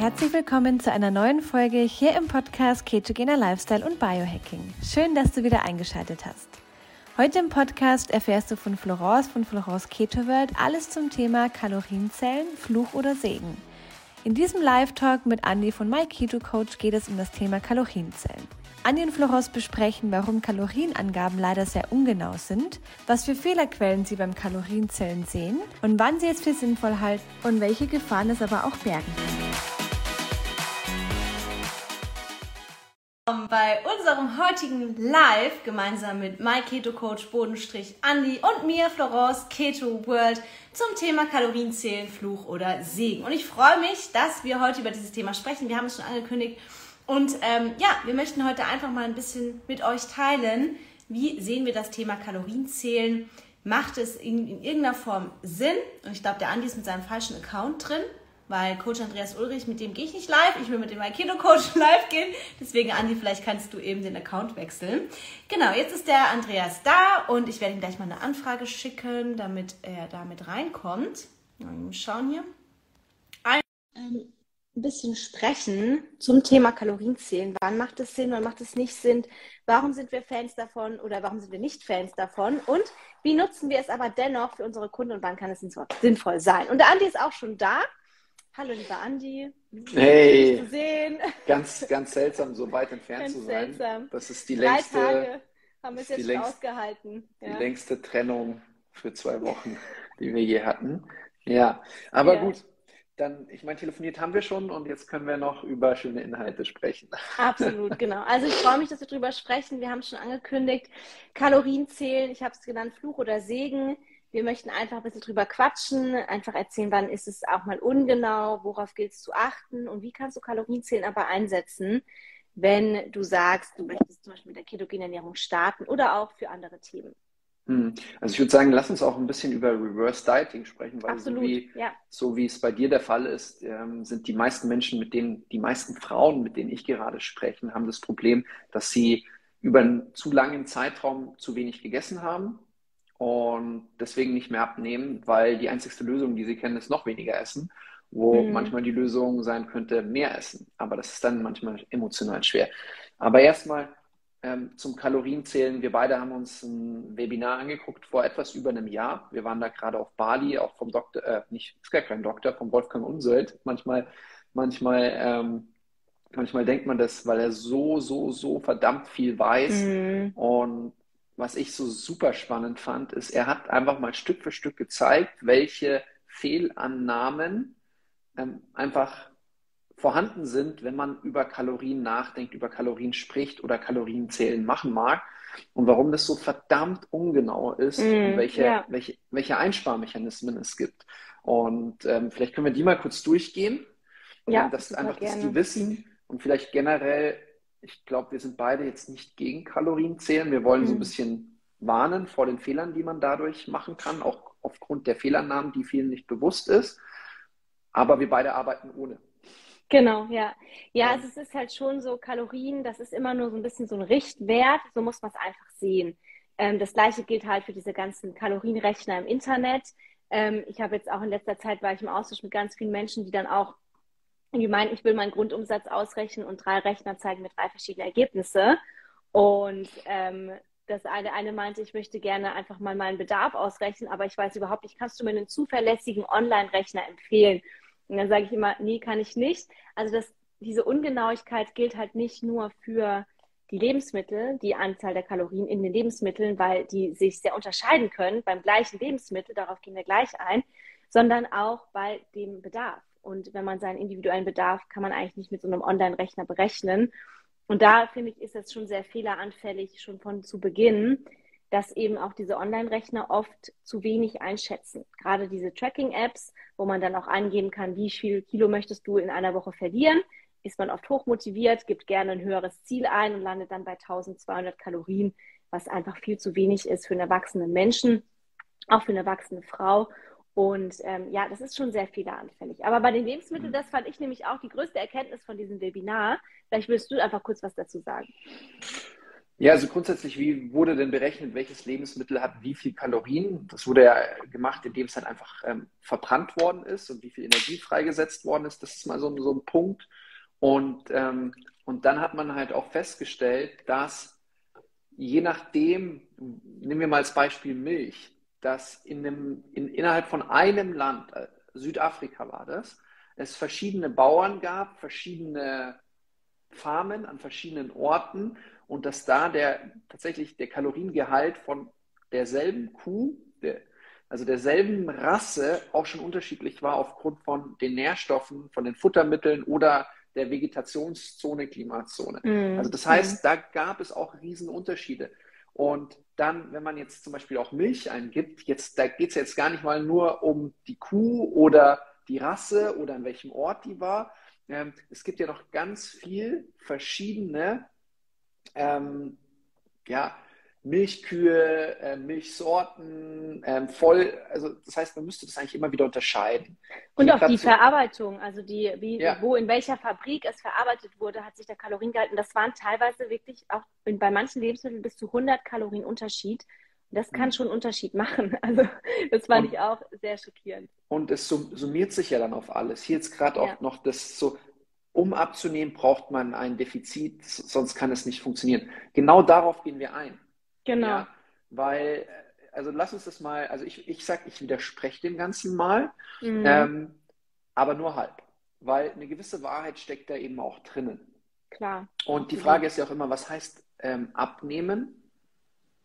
herzlich willkommen zu einer neuen Folge hier im Podcast Ketogener Lifestyle und Biohacking. Schön, dass du wieder eingeschaltet hast. Heute im Podcast erfährst du von Florence von Florence Keto World alles zum Thema Kalorienzellen, Fluch oder Segen. In diesem Live-Talk mit Andy von My Keto Coach geht es um das Thema Kalorienzellen. Andi und Florence besprechen, warum Kalorienangaben leider sehr ungenau sind, was für Fehlerquellen sie beim Kalorienzellen sehen und wann sie es für sinnvoll halten und welche Gefahren es aber auch bergen kann. Bei unserem heutigen Live gemeinsam mit My Keto Coach Bodenstrich Andi und mir Florence Keto World zum Thema Kalorienzählen, Fluch oder Segen. Und ich freue mich, dass wir heute über dieses Thema sprechen. Wir haben es schon angekündigt und ähm, ja, wir möchten heute einfach mal ein bisschen mit euch teilen, wie sehen wir das Thema Kalorienzählen? Macht es in, in irgendeiner Form Sinn? Und ich glaube, der Andi ist mit seinem falschen Account drin, weil Coach Andreas Ulrich, mit dem gehe ich nicht live. Ich will mit dem Aikido Coach live gehen. Deswegen, Andi, vielleicht kannst du eben den Account wechseln. Genau, jetzt ist der Andreas da und ich werde ihm gleich mal eine Anfrage schicken, damit er damit reinkommt. Mal schauen hier. Ein ähm, ein bisschen sprechen zum Thema Kalorienzählen. Wann macht es Sinn, wann macht es nicht Sinn? Warum sind wir Fans davon oder warum sind wir nicht Fans davon? Und wie nutzen wir es aber dennoch für unsere Kunden und wann kann es sinnvoll sein? Und der Andi ist auch schon da. Hallo, lieber Andi. Hey. Zu sehen. Ganz, ganz seltsam, so weit entfernt ganz zu sein. Seltsam. Das ist die längste. Drei Tage haben wir es jetzt längst, ausgehalten. Ja. Die längste Trennung für zwei Wochen, die wir je hatten. Ja, aber ja. gut dann, ich meine, telefoniert haben wir schon und jetzt können wir noch über schöne Inhalte sprechen. Absolut, genau. Also ich freue mich, dass wir darüber sprechen. Wir haben es schon angekündigt, Kalorien zählen, ich habe es genannt, Fluch oder Segen. Wir möchten einfach ein bisschen drüber quatschen, einfach erzählen, wann ist es auch mal ungenau, worauf gilt es zu achten und wie kannst du Kalorienzählen aber einsetzen, wenn du sagst, du möchtest zum Beispiel mit der ketogenen Ernährung starten oder auch für andere Themen. Hm. Also ich würde sagen, lass uns auch ein bisschen über Reverse Dieting sprechen, weil Absolut, so, wie, ja. so wie es bei dir der Fall ist, ähm, sind die meisten Menschen, mit denen, die meisten Frauen, mit denen ich gerade spreche, haben das Problem, dass sie über einen zu langen Zeitraum zu wenig gegessen haben und deswegen nicht mehr abnehmen, weil die einzigste Lösung, die sie kennen, ist noch weniger essen, wo mhm. manchmal die Lösung sein könnte, mehr essen. Aber das ist dann manchmal emotional schwer. Aber erstmal, ähm, zum Kalorienzählen. Wir beide haben uns ein Webinar angeguckt vor etwas über einem Jahr. Wir waren da gerade auf Bali, auch vom Doktor, äh, nicht, ist gar kein Doktor, vom Wolfgang Unselt. Manchmal, manchmal, ähm, manchmal denkt man das, weil er so, so, so verdammt viel weiß. Mhm. Und was ich so super spannend fand, ist, er hat einfach mal Stück für Stück gezeigt, welche Fehlannahmen ähm, einfach vorhanden sind, wenn man über Kalorien nachdenkt, über Kalorien spricht oder Kalorienzählen machen mag. Und warum das so verdammt ungenau ist mm, und welche, yeah. welche, welche Einsparmechanismen es gibt. Und ähm, vielleicht können wir die mal kurz durchgehen. Ja, ähm, das einfach, dass die wissen und vielleicht generell, ich glaube, wir sind beide jetzt nicht gegen Kalorienzählen. Wir wollen mm. so ein mhm. bisschen warnen vor den Fehlern, die man dadurch machen kann, auch aufgrund der Fehlannahmen, die vielen nicht bewusst ist. Aber wir beide arbeiten ohne. Genau, ja. Ja, also es ist halt schon so, Kalorien, das ist immer nur so ein bisschen so ein Richtwert, so muss man es einfach sehen. Ähm, das gleiche gilt halt für diese ganzen Kalorienrechner im Internet. Ähm, ich habe jetzt auch in letzter Zeit war ich im Austausch mit ganz vielen Menschen, die dann auch die meinen, ich will meinen Grundumsatz ausrechnen und drei Rechner zeigen mir drei verschiedene Ergebnisse. Und ähm, das eine, eine meinte, ich möchte gerne einfach mal meinen Bedarf ausrechnen, aber ich weiß überhaupt nicht, kannst du mir einen zuverlässigen Online-Rechner empfehlen? Und dann sage ich immer, nee, kann ich nicht. Also das, diese Ungenauigkeit gilt halt nicht nur für die Lebensmittel, die Anzahl der Kalorien in den Lebensmitteln, weil die sich sehr unterscheiden können beim gleichen Lebensmittel, darauf gehen wir gleich ein, sondern auch bei dem Bedarf. Und wenn man seinen individuellen Bedarf, kann man eigentlich nicht mit so einem Online-Rechner berechnen. Und da finde ich, ist das schon sehr fehleranfällig, schon von zu Beginn, dass eben auch diese Online-Rechner oft zu wenig einschätzen. Gerade diese Tracking-Apps, wo man dann auch angeben kann, wie viel Kilo möchtest du in einer Woche verlieren, ist man oft hochmotiviert, gibt gerne ein höheres Ziel ein und landet dann bei 1200 Kalorien, was einfach viel zu wenig ist für einen erwachsenen Menschen, auch für eine erwachsene Frau. Und ähm, ja, das ist schon sehr fehleranfällig. Aber bei den Lebensmitteln, mhm. das fand ich nämlich auch die größte Erkenntnis von diesem Webinar. Vielleicht willst du einfach kurz was dazu sagen. Ja, also grundsätzlich, wie wurde denn berechnet, welches Lebensmittel hat wie viel Kalorien? Das wurde ja gemacht, indem es dann einfach ähm, verbrannt worden ist und wie viel Energie freigesetzt worden ist. Das ist mal so, so ein Punkt. Und, ähm, und dann hat man halt auch festgestellt, dass je nachdem, nehmen wir mal als Beispiel Milch, dass in einem, in, innerhalb von einem Land, äh, Südafrika war das, es verschiedene Bauern gab, verschiedene Farmen an verschiedenen Orten und dass da der tatsächlich der Kaloriengehalt von derselben Kuh, der, also derselben Rasse auch schon unterschiedlich war aufgrund von den Nährstoffen, von den Futtermitteln oder der Vegetationszone, Klimazone. Mm. Also das heißt, mm. da gab es auch Riesenunterschiede. Und dann, wenn man jetzt zum Beispiel auch Milch eingibt, jetzt, da geht es jetzt gar nicht mal nur um die Kuh oder die Rasse oder an welchem Ort die war. Ähm, es gibt ja noch ganz viel verschiedene ähm, ja, Milchkühe, äh, Milchsorten, ähm, voll, also das heißt, man müsste das eigentlich immer wieder unterscheiden. Und auch die Verarbeitung, also die, wie, ja. wo in welcher Fabrik es verarbeitet wurde, hat sich der Kaloriengehalt, und das waren teilweise wirklich auch in, bei manchen Lebensmitteln bis zu 100 Kalorien Unterschied. Das kann mhm. schon einen Unterschied machen. Also das fand und, ich auch sehr schockierend. Und es summiert sich ja dann auf alles. Hier jetzt gerade ja. auch noch das so, um abzunehmen, braucht man ein Defizit, sonst kann es nicht funktionieren. Genau darauf gehen wir ein. Genau. Ja, weil, also lass uns das mal, also ich, ich sage, ich widerspreche dem Ganzen mal, mhm. ähm, aber nur halb. Weil eine gewisse Wahrheit steckt da eben auch drinnen. Klar. Und die Frage ist ja auch immer, was heißt ähm, abnehmen?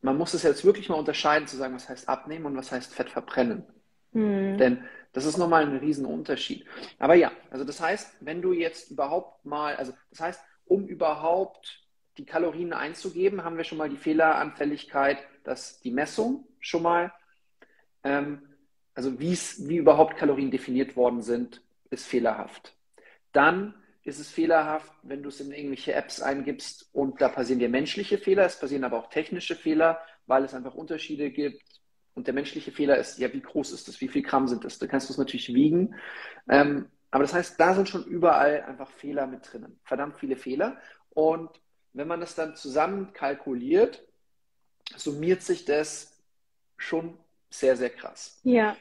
Man muss es jetzt wirklich mal unterscheiden, zu sagen, was heißt abnehmen und was heißt Fett verbrennen. Mhm. Denn das ist nochmal ein Riesenunterschied. Aber ja, also das heißt, wenn du jetzt überhaupt mal, also das heißt, um überhaupt die Kalorien einzugeben, haben wir schon mal die Fehleranfälligkeit, dass die Messung schon mal, ähm, also wie überhaupt Kalorien definiert worden sind, ist fehlerhaft. Dann ist es fehlerhaft, wenn du es in irgendwelche Apps eingibst und da passieren dir menschliche Fehler, es passieren aber auch technische Fehler, weil es einfach Unterschiede gibt und der menschliche Fehler ist, ja, wie groß ist das? Wie viel Gramm sind das? Da kannst du es natürlich wiegen. Ähm, aber das heißt, da sind schon überall einfach Fehler mit drinnen. Verdammt viele Fehler. Und wenn man das dann zusammen kalkuliert, summiert sich das schon sehr, sehr krass. Ja.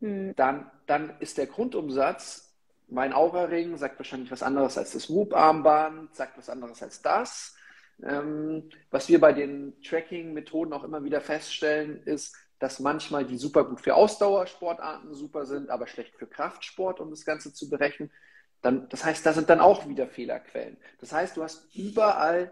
Hm. Dann, dann ist der Grundumsatz, mein Aura-Ring sagt wahrscheinlich was anderes als das Whoop-Armband, sagt was anderes als das. Ähm, was wir bei den Tracking-Methoden auch immer wieder feststellen, ist, dass manchmal die super gut für Ausdauersportarten super sind, aber schlecht für Kraftsport, um das Ganze zu berechnen. Dann, das heißt, da sind dann auch wieder Fehlerquellen. Das heißt, du hast überall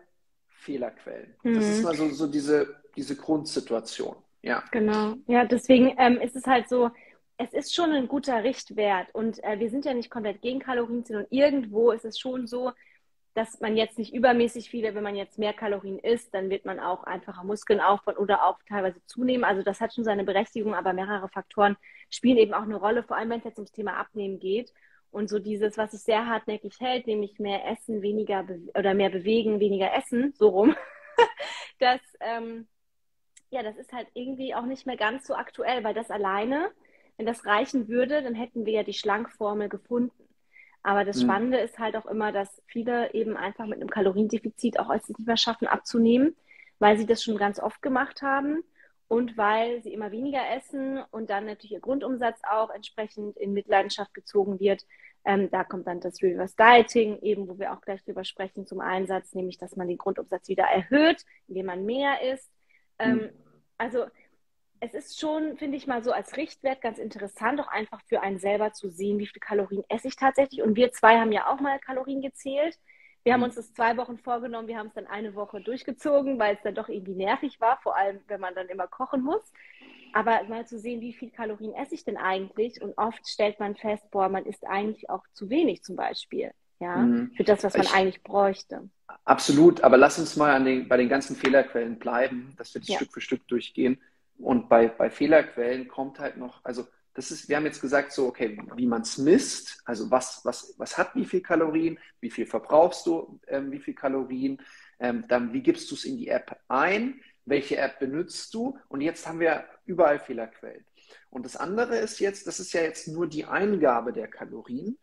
Fehlerquellen. Mhm. Das ist mhm. mal so, so diese, diese Grundsituation. Ja. Genau. Ja, deswegen ähm, ist es halt so, es ist schon ein guter Richtwert und äh, wir sind ja nicht komplett gegen Kalorienzählen und irgendwo ist es schon so, dass man jetzt nicht übermäßig viele, wenn man jetzt mehr Kalorien isst, dann wird man auch einfacher Muskeln aufbauen oder auch teilweise zunehmen. Also das hat schon seine Berechtigung, aber mehrere Faktoren spielen eben auch eine Rolle, vor allem wenn es jetzt ums Thema Abnehmen geht. Und so dieses, was sich sehr hartnäckig hält, nämlich mehr essen, weniger oder mehr bewegen, weniger essen, so rum, das, ähm, ja, das ist halt irgendwie auch nicht mehr ganz so aktuell, weil das alleine, wenn das reichen würde, dann hätten wir ja die Schlankformel gefunden. Aber das mhm. Spannende ist halt auch immer, dass viele eben einfach mit einem Kaloriendefizit auch als nicht mehr schaffen abzunehmen, weil sie das schon ganz oft gemacht haben und weil sie immer weniger essen und dann natürlich ihr Grundumsatz auch entsprechend in Mitleidenschaft gezogen wird. Ähm, da kommt dann das Reverse Dieting, eben wo wir auch gleich drüber sprechen, zum Einsatz, nämlich dass man den Grundumsatz wieder erhöht, indem man mehr isst. Ähm, mhm. Also es ist schon, finde ich mal so als Richtwert ganz interessant, auch einfach für einen selber zu sehen, wie viele Kalorien esse ich tatsächlich. Und wir zwei haben ja auch mal Kalorien gezählt. Wir haben mhm. uns das zwei Wochen vorgenommen, wir haben es dann eine Woche durchgezogen, weil es dann doch irgendwie nervig war, vor allem wenn man dann immer kochen muss. Aber mal zu sehen, wie viel Kalorien esse ich denn eigentlich? Und oft stellt man fest, boah, man isst eigentlich auch zu wenig zum Beispiel. Ja, mhm. für das, was man ich, eigentlich bräuchte. Absolut, aber lass uns mal den, bei den ganzen Fehlerquellen bleiben, dass wir das ja. Stück für Stück durchgehen. Und bei, bei Fehlerquellen kommt halt noch, also das ist, wir haben jetzt gesagt, so, okay, wie man es misst, also was, was, was hat wie viel Kalorien, wie viel verbrauchst du, ähm, wie viel Kalorien, ähm, dann wie gibst du es in die App ein, welche App benutzt du und jetzt haben wir überall Fehlerquellen. Und das andere ist jetzt, das ist ja jetzt nur die Eingabe der Kalorien.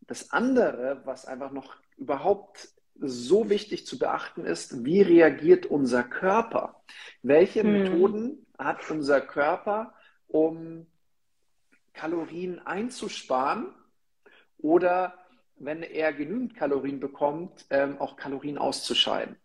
Das andere, was einfach noch überhaupt so wichtig zu beachten ist, wie reagiert unser Körper? Welche hm. Methoden hat unser Körper, um Kalorien einzusparen oder wenn er genügend Kalorien bekommt, ähm, auch Kalorien auszuscheiden?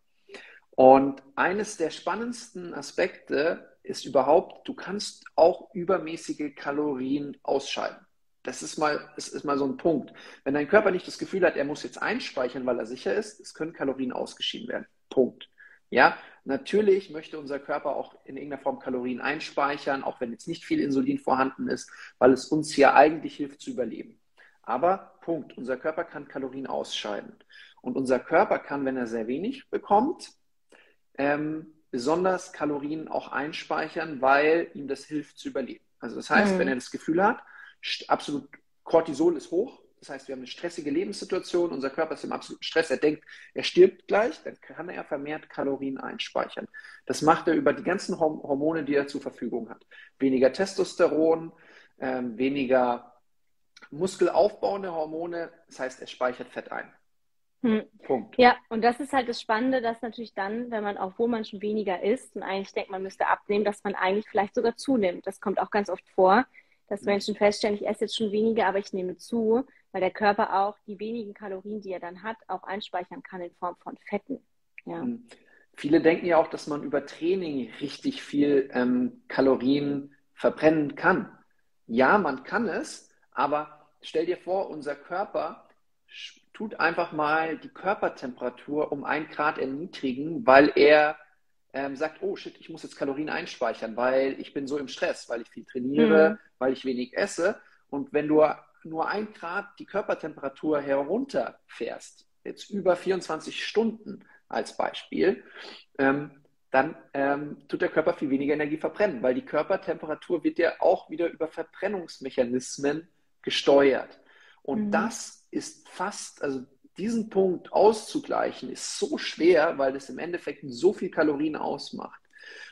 Und eines der spannendsten Aspekte ist überhaupt, du kannst auch übermäßige Kalorien ausscheiden. Das ist mal, das ist mal so ein Punkt. Wenn dein Körper nicht das Gefühl hat, er muss jetzt einspeichern, weil er sicher ist, es können Kalorien ausgeschieden werden. Punkt. Ja, natürlich möchte unser Körper auch in irgendeiner Form Kalorien einspeichern, auch wenn jetzt nicht viel Insulin vorhanden ist, weil es uns ja eigentlich hilft zu überleben. Aber Punkt, unser Körper kann Kalorien ausscheiden. Und unser Körper kann, wenn er sehr wenig bekommt, ähm, besonders Kalorien auch einspeichern, weil ihm das hilft zu überleben. Also das heißt, mhm. wenn er das Gefühl hat, absolut Cortisol ist hoch, das heißt, wir haben eine stressige Lebenssituation, unser Körper ist im absoluten Stress, er denkt, er stirbt gleich, dann kann er vermehrt Kalorien einspeichern. Das macht er über die ganzen Hormone, die er zur Verfügung hat. Weniger Testosteron, ähm, weniger muskelaufbauende Hormone, das heißt, er speichert Fett ein. Hm. Punkt. Ja, und das ist halt das Spannende, dass natürlich dann, wenn man, obwohl man schon weniger isst und eigentlich denkt, man müsste abnehmen, dass man eigentlich vielleicht sogar zunimmt. Das kommt auch ganz oft vor, dass Menschen feststellen, ich esse jetzt schon weniger, aber ich nehme zu, weil der Körper auch die wenigen Kalorien, die er dann hat, auch einspeichern kann in Form von Fetten. Ja. Hm. Viele denken ja auch, dass man über Training richtig viel ähm, Kalorien verbrennen kann. Ja, man kann es, aber stell dir vor, unser Körper tut einfach mal die Körpertemperatur um ein Grad erniedrigen, weil er ähm, sagt, oh shit, ich muss jetzt Kalorien einspeichern, weil ich bin so im Stress, weil ich viel trainiere, mhm. weil ich wenig esse. Und wenn du nur ein Grad die Körpertemperatur herunterfährst, jetzt über 24 Stunden als Beispiel, ähm, dann ähm, tut der Körper viel weniger Energie verbrennen, weil die Körpertemperatur wird ja auch wieder über Verbrennungsmechanismen gesteuert. Und mhm. das ist fast, also diesen Punkt auszugleichen, ist so schwer, weil das im Endeffekt so viel Kalorien ausmacht.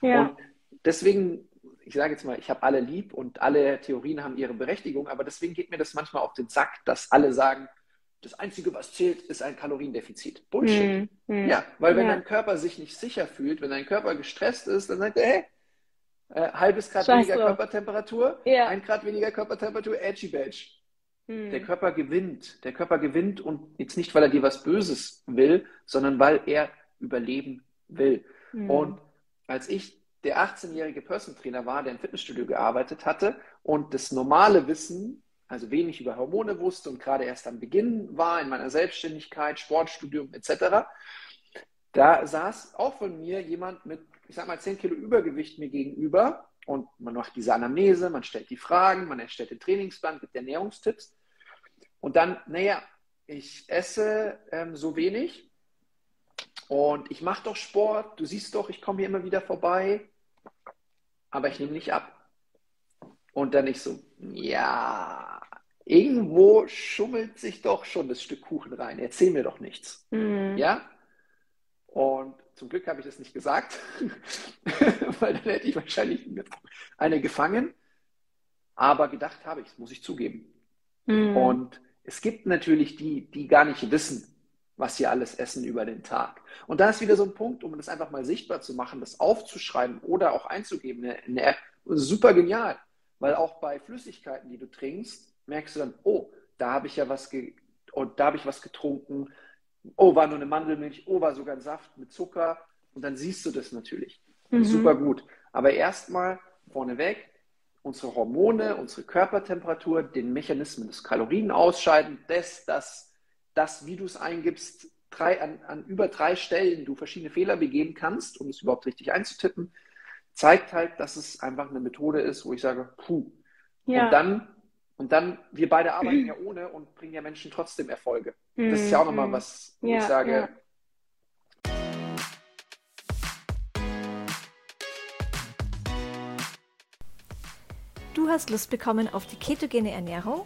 Ja. Und deswegen, ich sage jetzt mal, ich habe alle lieb und alle Theorien haben ihre Berechtigung, aber deswegen geht mir das manchmal auf den Sack, dass alle sagen, das Einzige, was zählt, ist ein Kaloriendefizit. Bullshit. Mhm. Ja, weil wenn ja. dein Körper sich nicht sicher fühlt, wenn dein Körper gestresst ist, dann sagt er, hey, äh, halbes Grad Scheiß weniger. Körpertemperatur, ja. ein Grad weniger Körpertemperatur, edgy badge. Mhm. Der Körper gewinnt. Der Körper gewinnt und jetzt nicht, weil er dir was Böses will, sondern weil er überleben will. Und als ich der 18-jährige Person Trainer war, der im Fitnessstudio gearbeitet hatte und das normale Wissen, also wenig über Hormone wusste und gerade erst am Beginn war in meiner Selbstständigkeit, Sportstudium etc., da saß auch von mir jemand mit, ich sag mal, 10 Kilo Übergewicht mir gegenüber und man macht diese Anamnese, man stellt die Fragen, man erstellt den Trainingsplan, gibt Ernährungstipps. Und dann, naja, ich esse ähm, so wenig und ich mache doch Sport. Du siehst doch, ich komme hier immer wieder vorbei, aber ich nehme nicht ab. Und dann ich so, ja, irgendwo schummelt sich doch schon das Stück Kuchen rein. Erzähl mir doch nichts. Mhm. Ja? Und zum Glück habe ich das nicht gesagt, weil dann hätte ich wahrscheinlich eine gefangen. Aber gedacht habe ich, das muss ich zugeben. Mhm. Und es gibt natürlich die, die gar nicht wissen, was sie alles essen über den Tag. Und da ist wieder so ein Punkt, um das einfach mal sichtbar zu machen, das aufzuschreiben oder auch einzugeben, eine, eine App, super genial. Weil auch bei Flüssigkeiten, die du trinkst, merkst du dann, oh, da habe ich ja was, ge und da habe ich was getrunken. Oh, war nur eine Mandelmilch. Oh, war sogar ein Saft mit Zucker. Und dann siehst du das natürlich. Mhm. Super gut. Aber erstmal vorneweg, unsere Hormone, unsere Körpertemperatur, den Mechanismen des Kalorienausscheiden, das, das, das wie du es eingibst, drei, an, an über drei Stellen du verschiedene Fehler begehen kannst, um es überhaupt richtig einzutippen, zeigt halt, dass es einfach eine Methode ist, wo ich sage, puh. Ja. Und dann, und dann, wir beide arbeiten ja ohne und bringen ja Menschen trotzdem Erfolge. Das ist ja auch nochmal mhm. was, wo ja, ich sage, ja. Du hast Lust bekommen auf die ketogene Ernährung?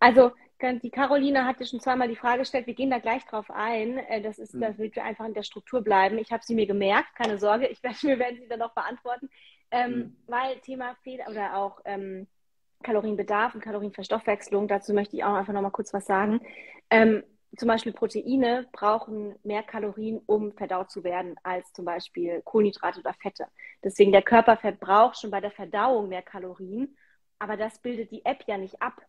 Also die Caroline hatte schon zweimal die Frage gestellt, wir gehen da gleich drauf ein. Äh, das ist, mhm. damit wir einfach in der Struktur bleiben. Ich habe sie mir gemerkt, keine Sorge, ich werde, wir werden sie dann noch beantworten. Ähm, mhm. Weil Thema Fehl oder auch ähm, Kalorienbedarf und Kalorienverstoffwechslung, dazu möchte ich auch einfach noch mal kurz was sagen. Ähm, zum Beispiel Proteine brauchen mehr Kalorien, um verdaut zu werden, als zum Beispiel Kohlenhydrate oder Fette. Deswegen der Körper verbraucht schon bei der Verdauung mehr Kalorien, aber das bildet die App ja nicht ab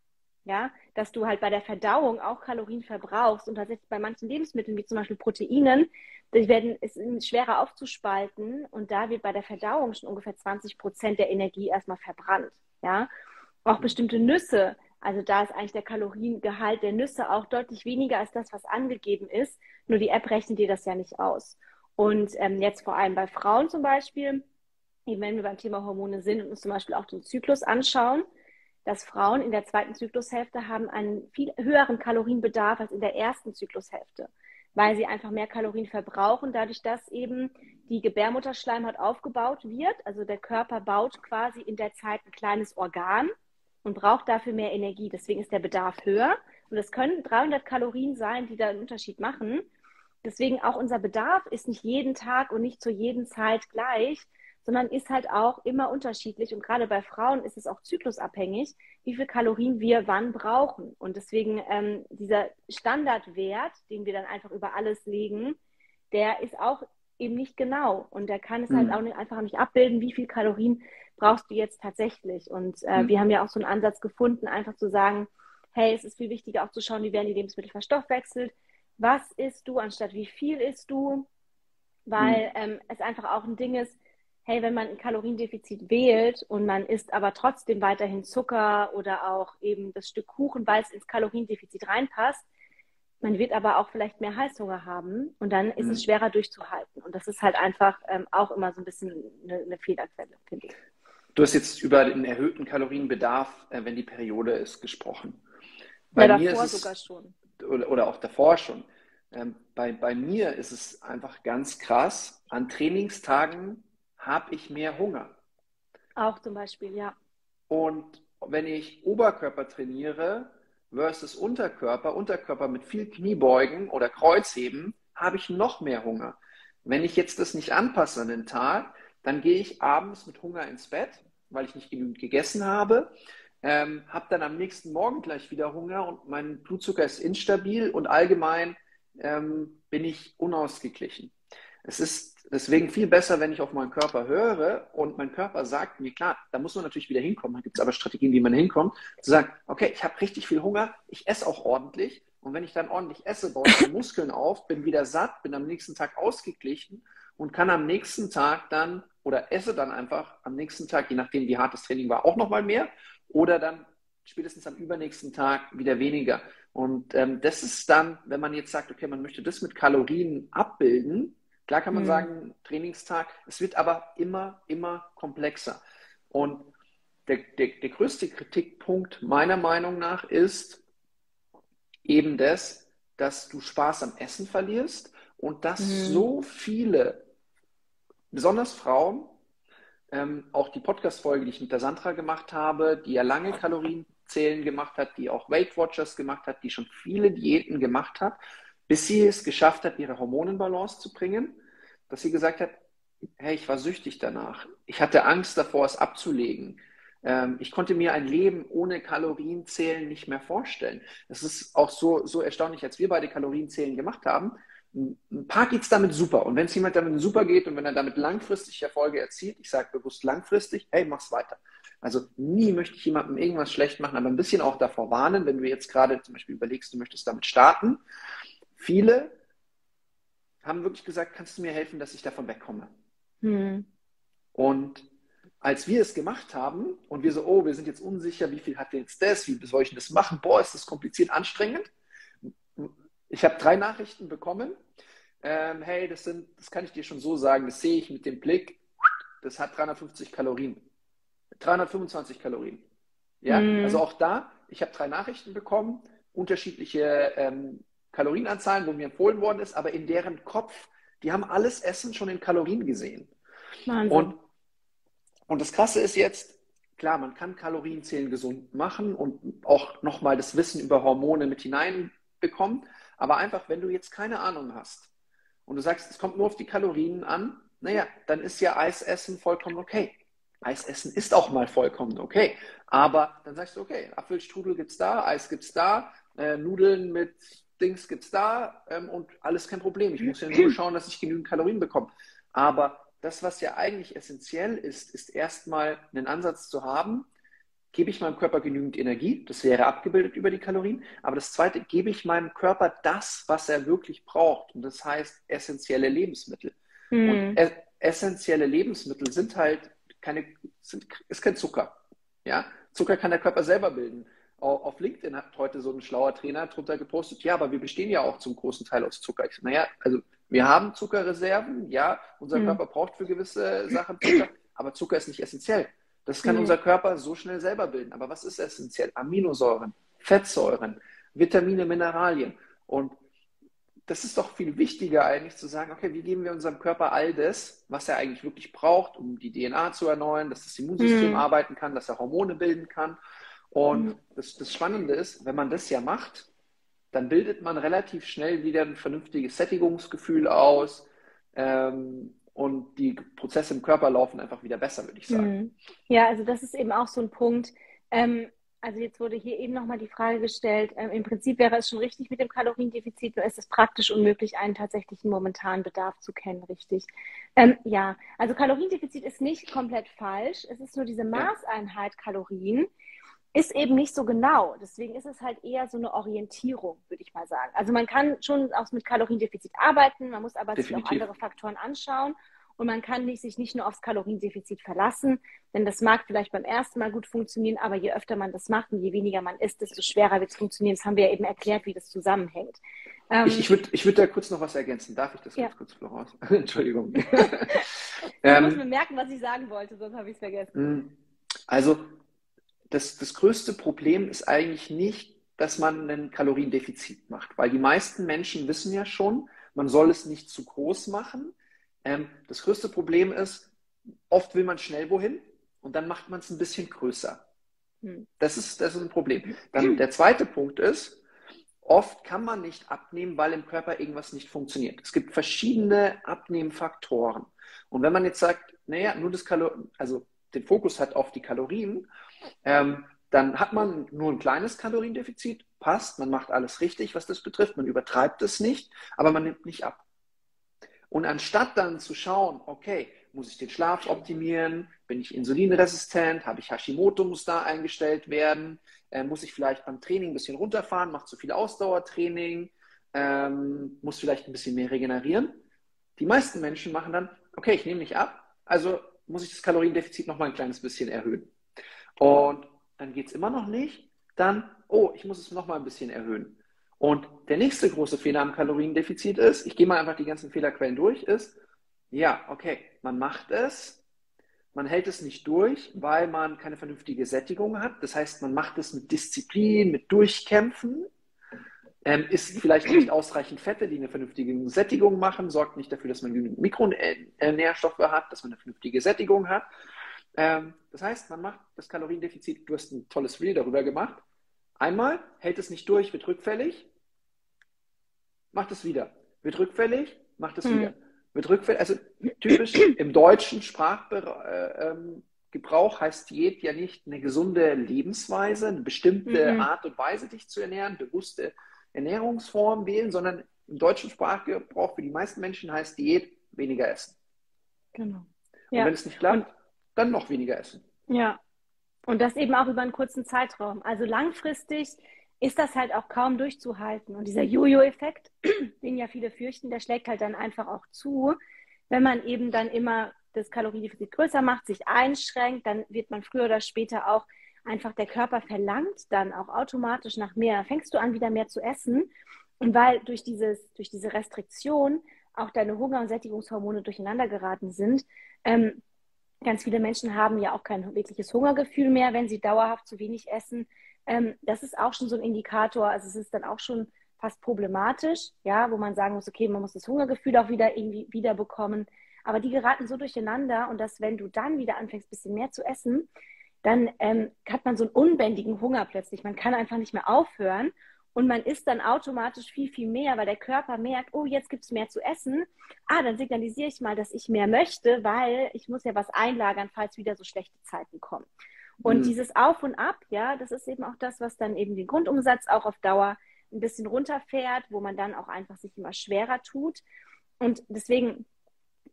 ja, dass du halt bei der Verdauung auch Kalorien verbrauchst und tatsächlich bei manchen Lebensmitteln, wie zum Beispiel Proteinen, die werden, ist schwerer aufzuspalten und da wird bei der Verdauung schon ungefähr 20 Prozent der Energie erstmal verbrannt, ja. Auch bestimmte Nüsse, also da ist eigentlich der Kaloriengehalt der Nüsse auch deutlich weniger als das, was angegeben ist, nur die App rechnet dir das ja nicht aus. Und ähm, jetzt vor allem bei Frauen zum Beispiel, wenn wir beim Thema Hormone sind und uns zum Beispiel auch den Zyklus anschauen, dass Frauen in der zweiten Zyklushälfte haben einen viel höheren Kalorienbedarf als in der ersten Zyklushälfte, weil sie einfach mehr Kalorien verbrauchen, dadurch, dass eben die Gebärmutterschleimhaut aufgebaut wird. Also der Körper baut quasi in der Zeit ein kleines Organ und braucht dafür mehr Energie. Deswegen ist der Bedarf höher. Und es können 300 Kalorien sein, die da einen Unterschied machen. Deswegen auch unser Bedarf ist nicht jeden Tag und nicht zu jeden Zeit gleich, sondern ist halt auch immer unterschiedlich. Und gerade bei Frauen ist es auch zyklusabhängig, wie viel Kalorien wir wann brauchen. Und deswegen ähm, dieser Standardwert, den wir dann einfach über alles legen, der ist auch eben nicht genau. Und der kann es halt mhm. halt auch nicht, einfach nicht abbilden, wie viel Kalorien brauchst du jetzt tatsächlich. Und äh, mhm. wir haben ja auch so einen Ansatz gefunden, einfach zu sagen, hey, es ist viel wichtiger auch zu schauen, wie werden die Lebensmittel verstoffwechselt. Was isst du, anstatt wie viel isst du? Weil mhm. ähm, es einfach auch ein Ding ist, hey, wenn man ein Kaloriendefizit wählt und man isst aber trotzdem weiterhin Zucker oder auch eben das Stück Kuchen, weil es ins Kaloriendefizit reinpasst, man wird aber auch vielleicht mehr Heißhunger haben und dann ist mhm. es schwerer durchzuhalten. Und das ist halt einfach ähm, auch immer so ein bisschen eine, eine Fehlerquelle, finde ich. Du hast jetzt über den erhöhten Kalorienbedarf, äh, wenn die Periode ist, gesprochen. Bei ja, mir davor ist es, sogar schon. Oder, oder auch davor schon. Ähm, bei, bei mir ist es einfach ganz krass, an Trainingstagen habe ich mehr Hunger. Auch zum Beispiel, ja. Und wenn ich Oberkörper trainiere versus Unterkörper, Unterkörper mit viel Kniebeugen oder Kreuzheben, habe ich noch mehr Hunger. Wenn ich jetzt das nicht anpasse an den Tag, dann gehe ich abends mit Hunger ins Bett, weil ich nicht genügend gegessen habe, ähm, habe dann am nächsten Morgen gleich wieder Hunger und mein Blutzucker ist instabil und allgemein ähm, bin ich unausgeglichen. Es ist deswegen viel besser, wenn ich auf meinen Körper höre und mein Körper sagt mir, klar, da muss man natürlich wieder hinkommen, da gibt es aber Strategien, wie man hinkommt, zu sagen, okay, ich habe richtig viel Hunger, ich esse auch ordentlich und wenn ich dann ordentlich esse, baue ich die Muskeln auf, bin wieder satt, bin am nächsten Tag ausgeglichen und kann am nächsten Tag dann oder esse dann einfach am nächsten Tag, je nachdem wie hart das Training war, auch nochmal mehr oder dann spätestens am übernächsten Tag wieder weniger. Und ähm, das ist dann, wenn man jetzt sagt, okay, man möchte das mit Kalorien abbilden, Klar kann man mhm. sagen, Trainingstag, es wird aber immer, immer komplexer. Und der, der, der größte Kritikpunkt meiner Meinung nach ist eben das, dass du Spaß am Essen verlierst und dass mhm. so viele, besonders Frauen, ähm, auch die Podcast-Folge, die ich mit der Sandra gemacht habe, die ja lange Kalorienzählen gemacht hat, die auch Weight Watchers gemacht hat, die schon viele Diäten gemacht hat, bis sie es geschafft hat, ihre Hormonenbalance zu bringen, dass sie gesagt hat, hey, ich war süchtig danach. Ich hatte Angst davor, es abzulegen. Ähm, ich konnte mir ein Leben ohne Kalorienzählen nicht mehr vorstellen. Es ist auch so, so erstaunlich, als wir beide Kalorienzählen gemacht haben. Ein paar geht es damit super. Und wenn es jemand damit super geht und wenn er damit langfristig Erfolge erzielt, ich sage bewusst langfristig, hey, mach's weiter. Also nie möchte ich jemandem irgendwas schlecht machen, aber ein bisschen auch davor warnen, wenn du jetzt gerade zum Beispiel überlegst, du möchtest damit starten. Viele haben wirklich gesagt, kannst du mir helfen, dass ich davon wegkomme? Hm. Und als wir es gemacht haben und wir so, oh, wir sind jetzt unsicher, wie viel hat jetzt das, wie soll ich das machen? Boah, ist das kompliziert, anstrengend. Ich habe drei Nachrichten bekommen. Ähm, hey, das sind, das kann ich dir schon so sagen, das sehe ich mit dem Blick. Das hat 350 Kalorien. 325 Kalorien. Ja, mhm. also auch da, ich habe drei Nachrichten bekommen, unterschiedliche ähm, Kalorienanzahlen, wo mir empfohlen worden ist, aber in deren Kopf, die haben alles Essen schon in Kalorien gesehen. Wahnsinn. Und, und das Krasse ist jetzt, klar, man kann Kalorienzählen gesund machen und auch nochmal das Wissen über Hormone mit hineinbekommen, aber einfach, wenn du jetzt keine Ahnung hast und du sagst, es kommt nur auf die Kalorien an, naja, dann ist ja Eisessen vollkommen okay. Eisessen ist auch mal vollkommen okay. Aber dann sagst du, okay, Apfelstrudel gibt es da, Eis gibt es da, äh, Nudeln mit Dings gibt es da ähm, und alles kein Problem. Ich muss ja nur schauen, dass ich genügend Kalorien bekomme. Aber das, was ja eigentlich essentiell ist, ist erstmal einen Ansatz zu haben, gebe ich meinem Körper genügend Energie, das wäre abgebildet über die Kalorien, aber das zweite, gebe ich meinem Körper das, was er wirklich braucht und das heißt essentielle Lebensmittel. Mhm. Und e essentielle Lebensmittel sind halt keine, sind, ist kein Zucker. Ja? Zucker kann der Körper selber bilden. Auf LinkedIn hat heute so ein schlauer Trainer drunter gepostet, ja, aber wir bestehen ja auch zum großen Teil aus Zucker. Ich, naja, also wir haben Zuckerreserven, ja, unser mhm. Körper braucht für gewisse Sachen Zucker, aber Zucker ist nicht essentiell. Das kann mhm. unser Körper so schnell selber bilden. Aber was ist essentiell? Aminosäuren, Fettsäuren, Vitamine, Mineralien. Und das ist doch viel wichtiger eigentlich zu sagen, okay, wie geben wir unserem Körper all das, was er eigentlich wirklich braucht, um die DNA zu erneuern, dass das Immunsystem mhm. arbeiten kann, dass er Hormone bilden kann. Und mhm. das, das Spannende ist, wenn man das ja macht, dann bildet man relativ schnell wieder ein vernünftiges Sättigungsgefühl aus ähm, und die Prozesse im Körper laufen einfach wieder besser, würde ich sagen. Mhm. Ja, also das ist eben auch so ein Punkt. Ähm, also jetzt wurde hier eben nochmal die Frage gestellt, ähm, im Prinzip wäre es schon richtig mit dem Kaloriendefizit, nur ist es praktisch unmöglich, einen tatsächlichen momentanen Bedarf zu kennen, richtig? Ähm, ja, also Kaloriendefizit ist nicht komplett falsch, es ist nur diese Maßeinheit Kalorien, ist eben nicht so genau. Deswegen ist es halt eher so eine Orientierung, würde ich mal sagen. Also man kann schon auch mit Kaloriendefizit arbeiten, man muss aber Definitiv. sich auch andere Faktoren anschauen. Und man kann nicht, sich nicht nur aufs Kaloriendefizit verlassen, denn das mag vielleicht beim ersten Mal gut funktionieren, aber je öfter man das macht und je weniger man isst, desto schwerer wird es funktionieren. Das haben wir ja eben erklärt, wie das zusammenhängt. Ähm, ich ich würde ich würd da kurz noch was ergänzen. Darf ich das ja. ganz kurz, Florence? Entschuldigung. ich ähm, muss mir merken, was ich sagen wollte, sonst habe ich es vergessen. Hm. Also das, das größte Problem ist eigentlich nicht, dass man ein Kaloriendefizit macht, weil die meisten Menschen wissen ja schon, man soll es nicht zu groß machen. Ähm, das größte Problem ist, oft will man schnell wohin und dann macht man es ein bisschen größer. Hm. Das ist, das ist ein Problem. Dann der zweite Punkt ist, oft kann man nicht abnehmen, weil im Körper irgendwas nicht funktioniert. Es gibt verschiedene Abnehmfaktoren. Und wenn man jetzt sagt, naja, nur das Kalor also den Fokus hat auf die Kalorien ähm, dann hat man nur ein kleines Kaloriendefizit, passt, man macht alles richtig, was das betrifft, man übertreibt es nicht, aber man nimmt nicht ab. Und anstatt dann zu schauen, okay, muss ich den Schlaf optimieren, bin ich insulinresistent, habe ich Hashimoto, muss da eingestellt werden, äh, muss ich vielleicht beim Training ein bisschen runterfahren, mache zu viel Ausdauertraining, ähm, muss vielleicht ein bisschen mehr regenerieren. Die meisten Menschen machen dann, okay, ich nehme nicht ab, also muss ich das Kaloriendefizit noch mal ein kleines bisschen erhöhen. Und dann geht es immer noch nicht. Dann, oh, ich muss es noch mal ein bisschen erhöhen. Und der nächste große Fehler am Kaloriendefizit ist, ich gehe mal einfach die ganzen Fehlerquellen durch, ist, ja, okay, man macht es, man hält es nicht durch, weil man keine vernünftige Sättigung hat. Das heißt, man macht es mit Disziplin, mit Durchkämpfen, ähm, isst vielleicht nicht ausreichend Fette, die eine vernünftige Sättigung machen, sorgt nicht dafür, dass man genügend Mikronährstoffe hat, dass man eine vernünftige Sättigung hat. Ähm, das heißt, man macht das Kaloriendefizit, du hast ein tolles Reel darüber gemacht. Einmal hält es nicht durch, wird rückfällig, macht es wieder. Wird rückfällig, macht es hm. wieder. Wird rückfällig, also typisch im deutschen Sprachgebrauch äh, ähm, heißt Diät ja nicht eine gesunde Lebensweise, eine bestimmte mhm. Art und Weise, dich zu ernähren, bewusste Ernährungsform wählen, sondern im deutschen Sprachgebrauch für die meisten Menschen heißt Diät weniger essen. Genau. Ja. Und wenn es nicht klappt, dann noch weniger essen. Ja. Und das eben auch über einen kurzen Zeitraum. Also langfristig ist das halt auch kaum durchzuhalten. Und dieser Jojo-Effekt, den ja viele fürchten, der schlägt halt dann einfach auch zu, wenn man eben dann immer das Kaloriendefizit größer macht, sich einschränkt, dann wird man früher oder später auch einfach, der Körper verlangt dann auch automatisch nach mehr. Fängst du an, wieder mehr zu essen. Und weil durch, dieses, durch diese Restriktion auch deine Hunger- und Sättigungshormone durcheinander geraten sind, ähm, Ganz viele Menschen haben ja auch kein wirkliches Hungergefühl mehr, wenn sie dauerhaft zu wenig essen. Ähm, das ist auch schon so ein Indikator. Also es ist dann auch schon fast problematisch, ja, wo man sagen muss, okay, man muss das Hungergefühl auch wieder irgendwie wiederbekommen. Aber die geraten so durcheinander und dass, wenn du dann wieder anfängst, ein bisschen mehr zu essen, dann ähm, hat man so einen unbändigen Hunger plötzlich. Man kann einfach nicht mehr aufhören und man isst dann automatisch viel, viel mehr, weil der Körper merkt, oh, jetzt gibt es mehr zu essen. Ah, dann signalisiere ich mal, dass ich mehr möchte, weil ich muss ja was einlagern, falls wieder so schlechte Zeiten kommen. Und mhm. dieses Auf und Ab, ja, das ist eben auch das, was dann eben den Grundumsatz auch auf Dauer ein bisschen runterfährt, wo man dann auch einfach sich immer schwerer tut. Und deswegen,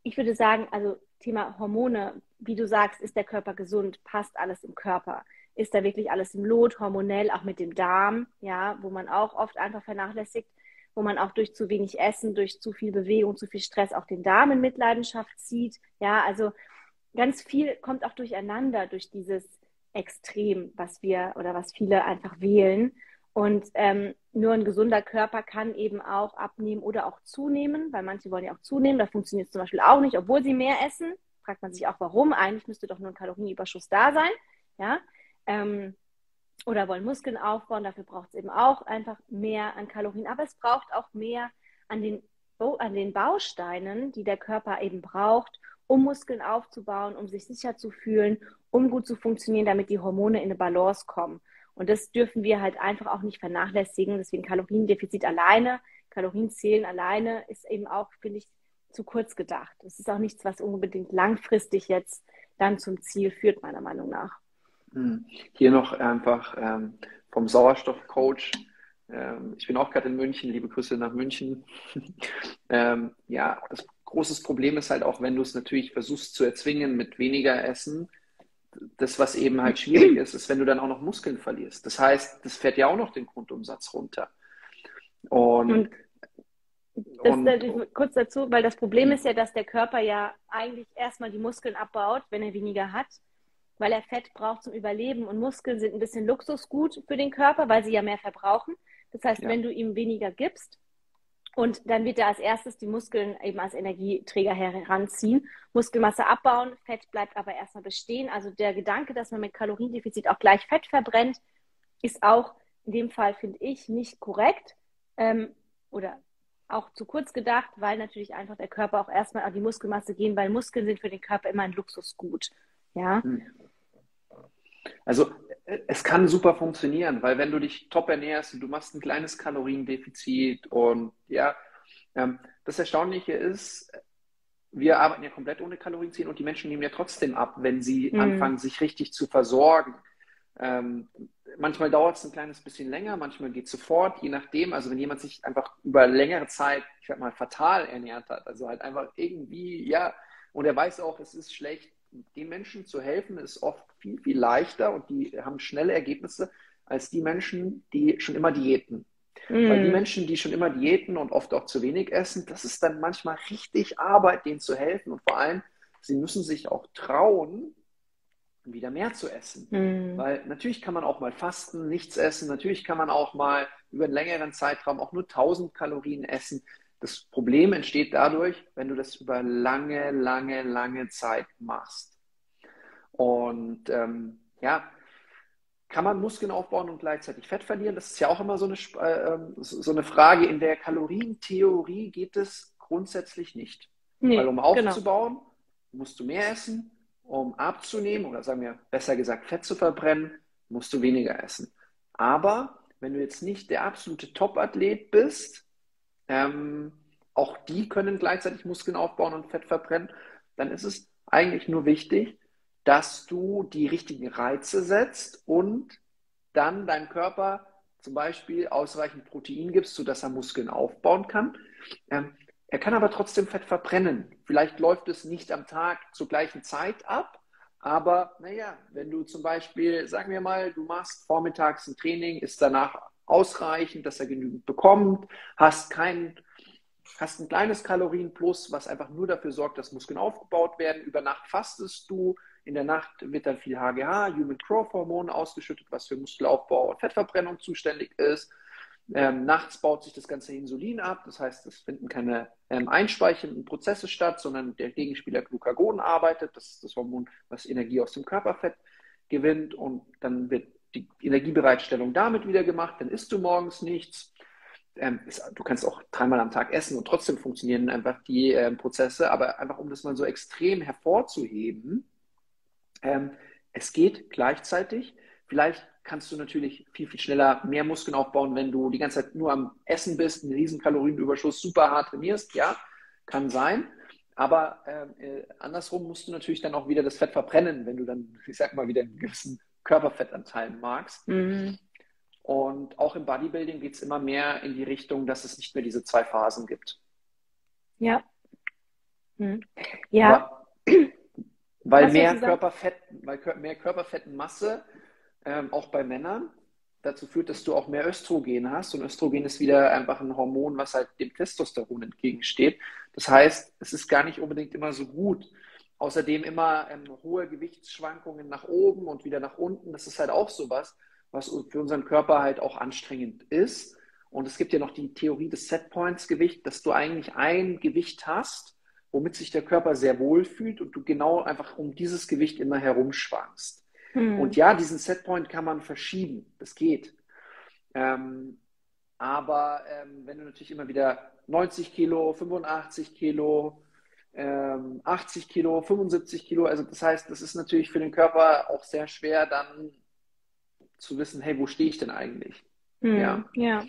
ich würde sagen, also Thema Hormone, wie du sagst, ist der Körper gesund, passt alles im Körper ist da wirklich alles im Lot, hormonell, auch mit dem Darm, ja, wo man auch oft einfach vernachlässigt, wo man auch durch zu wenig Essen, durch zu viel Bewegung, zu viel Stress auch den Darm in Mitleidenschaft zieht. Ja, also ganz viel kommt auch durcheinander durch dieses Extrem, was wir oder was viele einfach wählen. Und ähm, nur ein gesunder Körper kann eben auch abnehmen oder auch zunehmen, weil manche wollen ja auch zunehmen. Da funktioniert es zum Beispiel auch nicht, obwohl sie mehr essen. Fragt man sich auch, warum. Eigentlich müsste doch nur ein Kalorienüberschuss da sein. Ja, ähm, oder wollen Muskeln aufbauen. Dafür braucht es eben auch einfach mehr an Kalorien. Aber es braucht auch mehr an den, an den Bausteinen, die der Körper eben braucht, um Muskeln aufzubauen, um sich sicher zu fühlen, um gut zu funktionieren, damit die Hormone in eine Balance kommen. Und das dürfen wir halt einfach auch nicht vernachlässigen. Deswegen Kaloriendefizit alleine, Kalorienzählen alleine ist eben auch, finde ich, zu kurz gedacht. Es ist auch nichts, was unbedingt langfristig jetzt dann zum Ziel führt, meiner Meinung nach. Hm. Hier noch einfach ähm, vom Sauerstoffcoach. Ähm, ich bin auch gerade in München, liebe Grüße nach München. ähm, ja, das große Problem ist halt auch, wenn du es natürlich versuchst zu erzwingen mit weniger Essen, das, was eben halt schwierig ist, ist, wenn du dann auch noch Muskeln verlierst. Das heißt, das fährt ja auch noch den Grundumsatz runter. Und, und das, und, kurz dazu, weil das Problem ist ja, dass der Körper ja eigentlich erstmal die Muskeln abbaut, wenn er weniger hat weil er Fett braucht zum Überleben und Muskeln sind ein bisschen Luxusgut für den Körper, weil sie ja mehr verbrauchen. Das heißt, ja. wenn du ihm weniger gibst, und dann wird er als erstes die Muskeln eben als Energieträger heranziehen, Muskelmasse abbauen, Fett bleibt aber erstmal bestehen. Also der Gedanke, dass man mit Kaloriendefizit auch gleich Fett verbrennt, ist auch in dem Fall, finde ich, nicht korrekt ähm, oder auch zu kurz gedacht, weil natürlich einfach der Körper auch erstmal an die Muskelmasse gehen, weil Muskeln sind für den Körper immer ein Luxusgut. Ja. Hm. Also es kann super funktionieren, weil wenn du dich top ernährst und du machst ein kleines Kaloriendefizit und ja, ähm, das Erstaunliche ist, wir arbeiten ja komplett ohne Kalorienziehen und die Menschen nehmen ja trotzdem ab, wenn sie mhm. anfangen, sich richtig zu versorgen. Ähm, manchmal dauert es ein kleines bisschen länger, manchmal geht es sofort, je nachdem. Also wenn jemand sich einfach über längere Zeit, ich sag mal, fatal ernährt hat, also halt einfach irgendwie, ja, und er weiß auch, es ist schlecht, den Menschen zu helfen, ist oft viel, viel leichter und die haben schnelle Ergebnisse als die Menschen, die schon immer diäten. Mm. Weil die Menschen, die schon immer diäten und oft auch zu wenig essen, das ist dann manchmal richtig Arbeit, denen zu helfen. Und vor allem, sie müssen sich auch trauen, wieder mehr zu essen. Mm. Weil natürlich kann man auch mal fasten, nichts essen. Natürlich kann man auch mal über einen längeren Zeitraum auch nur 1000 Kalorien essen. Das Problem entsteht dadurch, wenn du das über lange, lange, lange Zeit machst. Und ähm, ja, kann man Muskeln aufbauen und gleichzeitig Fett verlieren? Das ist ja auch immer so eine, äh, ähm, so eine Frage. In der Kalorientheorie geht es grundsätzlich nicht. Nee, Weil um genau. aufzubauen, genau. musst du mehr essen. Um abzunehmen oder sagen wir besser gesagt Fett zu verbrennen, musst du weniger essen. Aber wenn du jetzt nicht der absolute Top-Athlet bist, ähm, auch die können gleichzeitig Muskeln aufbauen und Fett verbrennen, dann ist es eigentlich nur wichtig, dass du die richtigen Reize setzt und dann deinem Körper zum Beispiel ausreichend Protein gibst, sodass er Muskeln aufbauen kann. Ähm, er kann aber trotzdem Fett verbrennen. Vielleicht läuft es nicht am Tag zur gleichen Zeit ab, aber naja, wenn du zum Beispiel, sagen wir mal, du machst vormittags ein Training, ist danach ausreichend, dass er genügend bekommt, hast kein, hast ein kleines Kalorienplus, was einfach nur dafür sorgt, dass Muskeln aufgebaut werden. Über Nacht fastest du, in der Nacht wird dann viel HGH, Human Growth Hormone ausgeschüttet, was für Muskelaufbau und Fettverbrennung zuständig ist. Ähm, nachts baut sich das ganze Insulin ab, das heißt, es finden keine ähm, einspeichernden Prozesse statt, sondern der Gegenspieler Glucagon arbeitet. Das ist das Hormon, was Energie aus dem Körperfett gewinnt und dann wird die Energiebereitstellung damit wieder gemacht. Dann isst du morgens nichts. Ähm, ist, du kannst auch dreimal am Tag essen und trotzdem funktionieren einfach die ähm, Prozesse, aber einfach um das mal so extrem hervorzuheben, ähm, es geht gleichzeitig. Vielleicht kannst du natürlich viel, viel schneller mehr Muskeln aufbauen, wenn du die ganze Zeit nur am Essen bist, einen riesen Kalorienüberschuss, super hart trainierst. Ja, kann sein. Aber äh, andersrum musst du natürlich dann auch wieder das Fett verbrennen, wenn du dann, ich sag mal, wieder einen gewissen Körperfettanteil magst. Mhm. Und auch im Bodybuilding geht es immer mehr in die Richtung, dass es nicht mehr diese zwei Phasen gibt. Ja. Mhm. Ja. Aber, weil mehr Körperfett, weil mehr Körperfettenmasse ähm, auch bei Männern dazu führt, dass du auch mehr Östrogen hast. Und Östrogen ist wieder einfach ein Hormon, was halt dem Testosteron entgegensteht. Das heißt, es ist gar nicht unbedingt immer so gut. Außerdem immer ähm, hohe Gewichtsschwankungen nach oben und wieder nach unten. Das ist halt auch sowas, was für unseren Körper halt auch anstrengend ist. Und es gibt ja noch die Theorie des Setpoints-Gewicht, dass du eigentlich ein Gewicht hast, womit sich der Körper sehr wohl fühlt und du genau einfach um dieses Gewicht immer herumschwankst. Hm. Und ja, diesen Setpoint kann man verschieben. Das geht. Ähm, aber ähm, wenn du natürlich immer wieder 90 Kilo, 85 Kilo, ähm, 80 Kilo, 75 Kilo, also das heißt, das ist natürlich für den Körper auch sehr schwer, dann zu wissen, hey, wo stehe ich denn eigentlich? Hm. Ja. ja.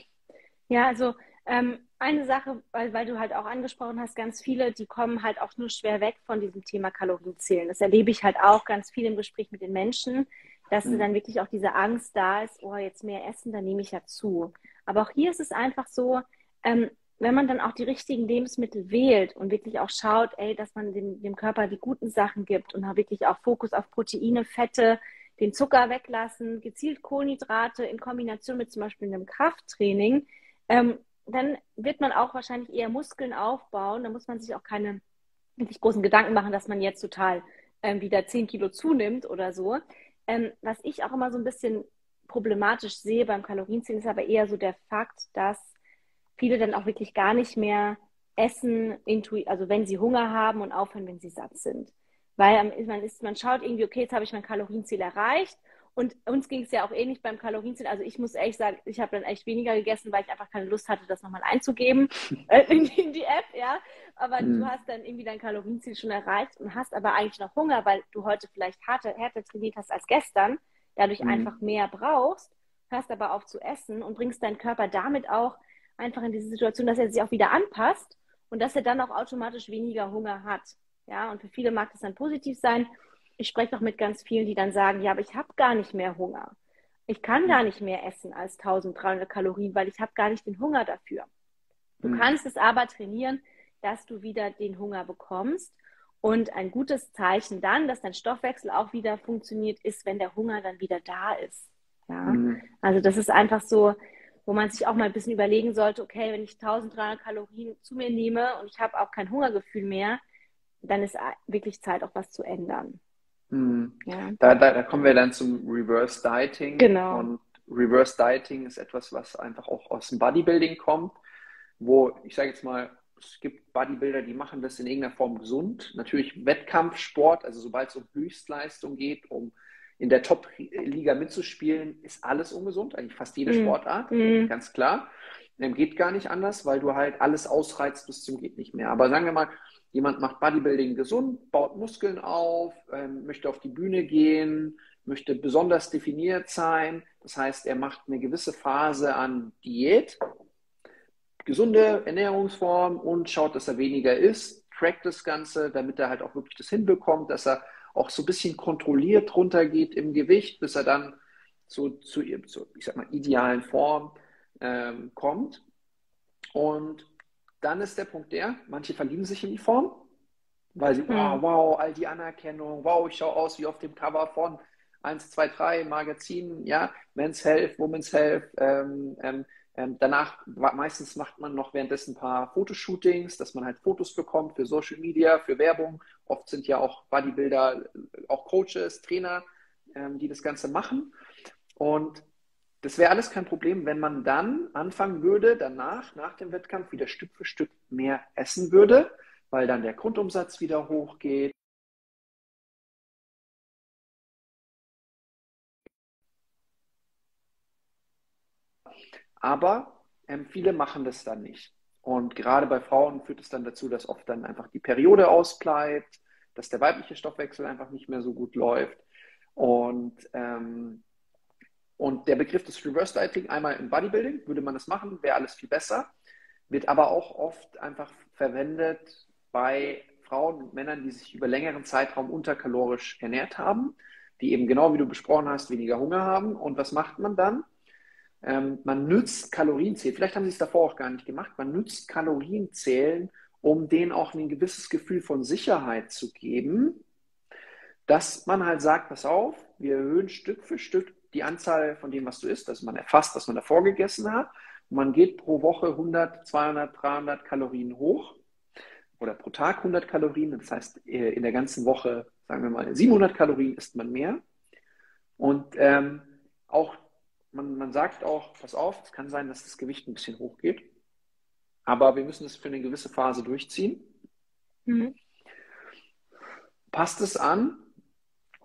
Ja, also ähm, eine Sache, weil, weil du halt auch angesprochen hast, ganz viele, die kommen halt auch nur schwer weg von diesem Thema Kalorienzählen. Das erlebe ich halt auch ganz viel im Gespräch mit den Menschen, dass mhm. dann wirklich auch diese Angst da ist, oh, jetzt mehr essen, dann nehme ich ja zu. Aber auch hier ist es einfach so, ähm, wenn man dann auch die richtigen Lebensmittel wählt und wirklich auch schaut, ey, dass man dem, dem Körper die guten Sachen gibt und wirklich auch Fokus auf Proteine, Fette, den Zucker weglassen, gezielt Kohlenhydrate in Kombination mit zum Beispiel einem Krafttraining, ähm, dann wird man auch wahrscheinlich eher Muskeln aufbauen. Da muss man sich auch keine wirklich großen Gedanken machen, dass man jetzt total ähm, wieder 10 Kilo zunimmt oder so. Ähm, was ich auch immer so ein bisschen problematisch sehe beim Kalorienzählen, ist aber eher so der Fakt, dass viele dann auch wirklich gar nicht mehr essen, also wenn sie Hunger haben und aufhören, wenn sie satt sind. Weil man, ist, man schaut irgendwie, okay, jetzt habe ich mein Kalorienziel erreicht und uns ging es ja auch ähnlich beim Kalorienziel. Also ich muss ehrlich sagen, ich habe dann echt weniger gegessen, weil ich einfach keine Lust hatte, das nochmal einzugeben äh, in, in, die App, ja. Aber mhm. du hast dann irgendwie dein Kalorienziel schon erreicht und hast aber eigentlich noch Hunger, weil du heute vielleicht härter, härter trainiert hast als gestern, dadurch mhm. einfach mehr brauchst, hörst aber auf zu essen und bringst deinen Körper damit auch einfach in diese Situation, dass er sich auch wieder anpasst und dass er dann auch automatisch weniger Hunger hat. Ja, und für viele mag das dann positiv sein ich spreche auch mit ganz vielen, die dann sagen, ja, aber ich habe gar nicht mehr Hunger. Ich kann gar nicht mehr essen als 1300 Kalorien, weil ich habe gar nicht den Hunger dafür. Du mhm. kannst es aber trainieren, dass du wieder den Hunger bekommst. Und ein gutes Zeichen dann, dass dein Stoffwechsel auch wieder funktioniert, ist, wenn der Hunger dann wieder da ist. Ja? Mhm. Also das ist einfach so, wo man sich auch mal ein bisschen überlegen sollte, okay, wenn ich 1300 Kalorien zu mir nehme und ich habe auch kein Hungergefühl mehr, dann ist wirklich Zeit, auch was zu ändern. Mhm. Ja. Da, da, da, kommen wir dann zum Reverse Dieting. Genau. Und Reverse Dieting ist etwas, was einfach auch aus dem Bodybuilding kommt, wo ich sage jetzt mal, es gibt Bodybuilder, die machen das in irgendeiner Form gesund. Natürlich Wettkampfsport, also sobald es um Höchstleistung geht, um in der Top-Liga mitzuspielen, ist alles ungesund, eigentlich fast jede mhm. Sportart, mhm. ganz klar. Ähm, geht gar nicht anders, weil du halt alles ausreizt bis zum geht nicht mehr. Aber sagen wir mal, Jemand macht Bodybuilding gesund, baut Muskeln auf, ähm, möchte auf die Bühne gehen, möchte besonders definiert sein. Das heißt, er macht eine gewisse Phase an Diät, gesunde Ernährungsform und schaut, dass er weniger isst, trackt das Ganze, damit er halt auch wirklich das hinbekommt, dass er auch so ein bisschen kontrolliert runtergeht im Gewicht, bis er dann so zu, zu ich sag mal, idealen Form ähm, kommt. Und dann ist der Punkt der, manche verlieben sich in die Form, weil sie, wow, wow, all die Anerkennung, wow, ich schaue aus wie auf dem Cover von 1, 2, 3 Magazinen, ja, Men's Health, Women's Health. Ähm, ähm, ähm, danach, meistens macht man noch währenddessen ein paar Fotoshootings, dass man halt Fotos bekommt für Social Media, für Werbung. Oft sind ja auch Bodybuilder, auch Coaches, Trainer, ähm, die das Ganze machen. Und das wäre alles kein Problem, wenn man dann anfangen würde, danach, nach dem Wettkampf, wieder Stück für Stück mehr essen würde, weil dann der Grundumsatz wieder hochgeht. Aber ähm, viele machen das dann nicht. Und gerade bei Frauen führt es dann dazu, dass oft dann einfach die Periode ausbleibt, dass der weibliche Stoffwechsel einfach nicht mehr so gut läuft. Und ähm, und der Begriff des Reverse Dieting, einmal im Bodybuilding, würde man das machen, wäre alles viel besser, wird aber auch oft einfach verwendet bei Frauen und Männern, die sich über längeren Zeitraum unterkalorisch ernährt haben, die eben genau wie du besprochen hast, weniger Hunger haben. Und was macht man dann? Ähm, man nützt Kalorienzählen. Vielleicht haben sie es davor auch gar nicht gemacht. Man nützt Kalorienzählen, um denen auch ein gewisses Gefühl von Sicherheit zu geben, dass man halt sagt, pass auf, wir erhöhen Stück für Stück die Anzahl von dem, was du isst. Also man erfasst, was man davor gegessen hat. Und man geht pro Woche 100, 200, 300 Kalorien hoch oder pro Tag 100 Kalorien. Das heißt, äh, in der ganzen Woche, sagen wir mal, 700 Kalorien isst man mehr. Und ähm, auch, man, man sagt auch, pass auf, es kann sein, dass das Gewicht ein bisschen hochgeht. Aber wir müssen es für eine gewisse Phase durchziehen. Mhm. Passt es an,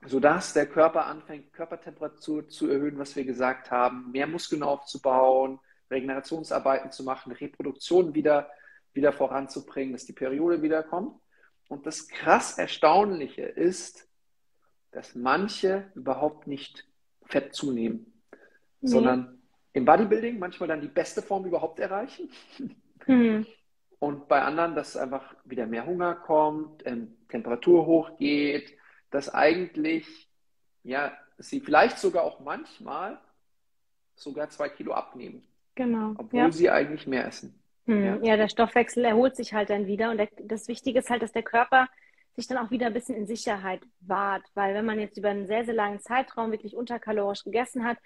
sodass der Körper anfängt, Körpertemperatur zu erhöhen, was wir gesagt haben, mehr Muskeln aufzubauen, Regenerationsarbeiten zu machen, Reproduktion wieder, wieder voranzubringen, dass die Periode wiederkommt. Und das krass Erstaunliche ist, dass manche überhaupt nicht Fett zunehmen, nee. sondern im Bodybuilding manchmal dann die beste Form überhaupt erreichen. Mhm. Und bei anderen, dass einfach wieder mehr Hunger kommt, ähm, Temperatur hochgeht, dass eigentlich, ja, sie vielleicht sogar auch manchmal sogar zwei Kilo abnehmen. Genau. Obwohl ja. sie eigentlich mehr essen. Hm. Ja. ja. der Stoffwechsel erholt sich halt dann wieder. Und der, das Wichtige ist halt, dass der Körper sich dann auch wieder ein bisschen in Sicherheit wahrt. Weil wenn man jetzt über einen sehr, sehr langen Zeitraum wirklich unterkalorisch gegessen hat,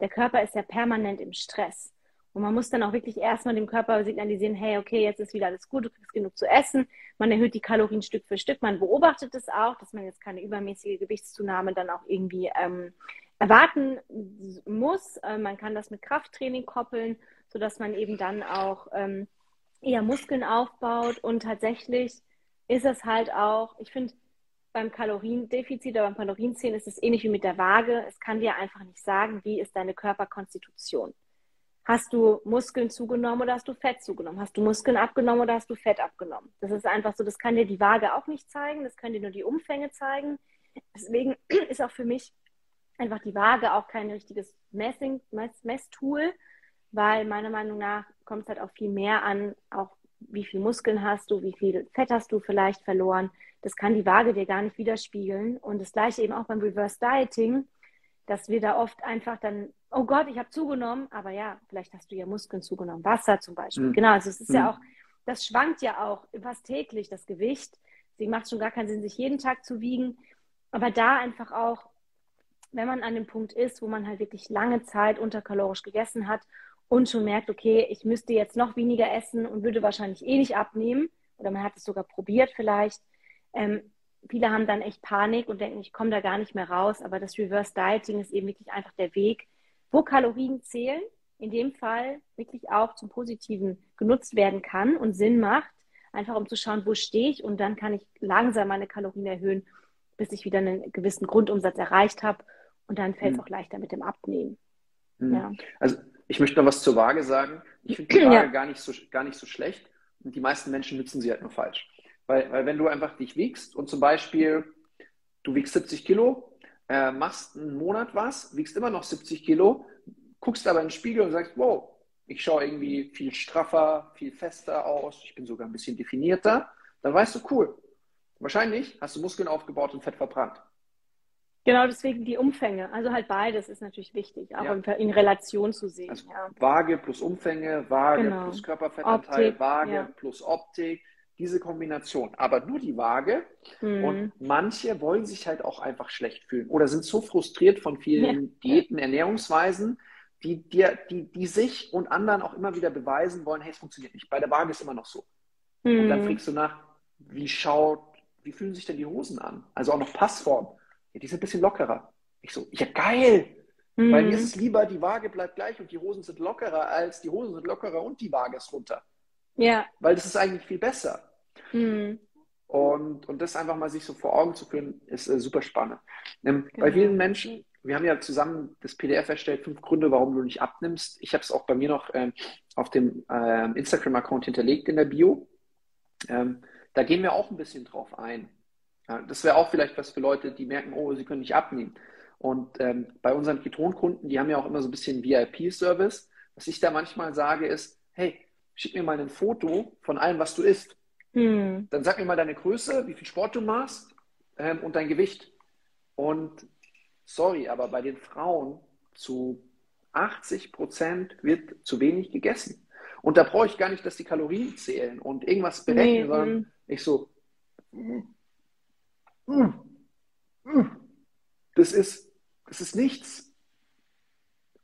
der Körper ist ja permanent im Stress. Und man muss dann auch wirklich erstmal dem Körper signalisieren, hey, okay, jetzt ist wieder alles gut, du kriegst genug zu essen. Man erhöht die Kalorien Stück für Stück. Man beobachtet es auch, dass man jetzt keine übermäßige Gewichtszunahme dann auch irgendwie ähm, erwarten muss. Äh, man kann das mit Krafttraining koppeln, sodass man eben dann auch ähm, eher Muskeln aufbaut. Und tatsächlich ist es halt auch, ich finde, beim Kaloriendefizit oder beim Kalorienzählen ist es ähnlich wie mit der Waage. Es kann dir einfach nicht sagen, wie ist deine Körperkonstitution. Hast du Muskeln zugenommen oder hast du Fett zugenommen? Hast du Muskeln abgenommen oder hast du Fett abgenommen? Das ist einfach so, das kann dir die Waage auch nicht zeigen, das können dir nur die Umfänge zeigen. Deswegen ist auch für mich einfach die Waage auch kein richtiges Messing, Mess, Messtool, weil meiner Meinung nach kommt es halt auch viel mehr an, auch wie viel Muskeln hast du, wie viel Fett hast du vielleicht verloren. Das kann die Waage dir gar nicht widerspiegeln. Und das gleiche eben auch beim Reverse Dieting, dass wir da oft einfach dann oh Gott, ich habe zugenommen, aber ja, vielleicht hast du ja Muskeln zugenommen, Wasser zum Beispiel. Mhm. Genau, also es ist mhm. ja auch, das schwankt ja auch fast täglich, das Gewicht. Deswegen macht es schon gar keinen Sinn, sich jeden Tag zu wiegen. Aber da einfach auch, wenn man an dem Punkt ist, wo man halt wirklich lange Zeit unterkalorisch gegessen hat und schon merkt, okay, ich müsste jetzt noch weniger essen und würde wahrscheinlich eh nicht abnehmen, oder man hat es sogar probiert vielleicht, ähm, viele haben dann echt Panik und denken, ich komme da gar nicht mehr raus. Aber das Reverse Dieting ist eben wirklich einfach der Weg, wo Kalorien zählen, in dem Fall wirklich auch zum Positiven genutzt werden kann und Sinn macht, einfach um zu schauen, wo stehe ich und dann kann ich langsam meine Kalorien erhöhen, bis ich wieder einen gewissen Grundumsatz erreicht habe und dann fällt es hm. auch leichter mit dem Abnehmen. Hm. Ja. Also ich möchte noch was zur Waage sagen. Ich finde die Waage ja. gar, nicht so, gar nicht so schlecht und die meisten Menschen nutzen sie halt nur falsch. Weil, weil wenn du einfach dich wiegst und zum Beispiel du wiegst 70 Kilo äh, machst einen Monat was, wiegst immer noch 70 Kilo, guckst aber in den Spiegel und sagst, wow, ich schaue irgendwie viel straffer, viel fester aus, ich bin sogar ein bisschen definierter, dann weißt du, cool. Wahrscheinlich hast du Muskeln aufgebaut und Fett verbrannt. Genau, deswegen die Umfänge. Also halt beides ist natürlich wichtig, auch ja. in, Relation zu sehen. Also ja. Waage plus Umfänge, Waage genau. plus Körperfettanteil, Optik, Waage ja. plus Optik, diese Kombination. Aber nur die Waage. Mhm. Und manche wollen sich halt auch einfach schlecht fühlen oder sind so frustriert von vielen. Diäten, Ernährungsweisen, die, dir, die, die sich und anderen auch immer wieder beweisen wollen, hey, es funktioniert nicht. Bei der Waage ist immer noch so. Mhm. Und dann mhm. fragst du nach, wie schaut, wie fühlen sich denn die Hosen an? Also auch noch Passform. Ja, die sind ein bisschen lockerer. Ich so, ja geil. Mhm. Weil mir ist es lieber, die Waage bleibt gleich und die Hosen sind lockerer, als die Hosen sind lockerer und die Waage ist runter. Ja. Weil das ist eigentlich viel besser. Mhm. Und, und das einfach mal sich so vor Augen zu führen, ist äh, super spannend. Ähm, genau. Bei vielen Menschen, wir haben ja zusammen das PDF erstellt, fünf Gründe, warum du nicht abnimmst. Ich habe es auch bei mir noch ähm, auf dem äh, Instagram-Account hinterlegt in der Bio. Ähm, da gehen wir auch ein bisschen drauf ein. Das wäre auch vielleicht was für Leute, die merken, oh, sie können nicht abnehmen. Und ähm, bei unseren Ketonkunden, die haben ja auch immer so ein bisschen VIP-Service. Was ich da manchmal sage ist, hey, schick mir mal ein Foto von allem, was du isst. Hm. Dann sag mir mal deine Größe, wie viel Sport du machst ähm, und dein Gewicht. Und sorry, aber bei den Frauen zu 80 Prozent wird zu wenig gegessen. Und da brauche ich gar nicht, dass die Kalorien zählen und irgendwas berechnen, nee, sondern hm. ich so, das ist es ist nichts.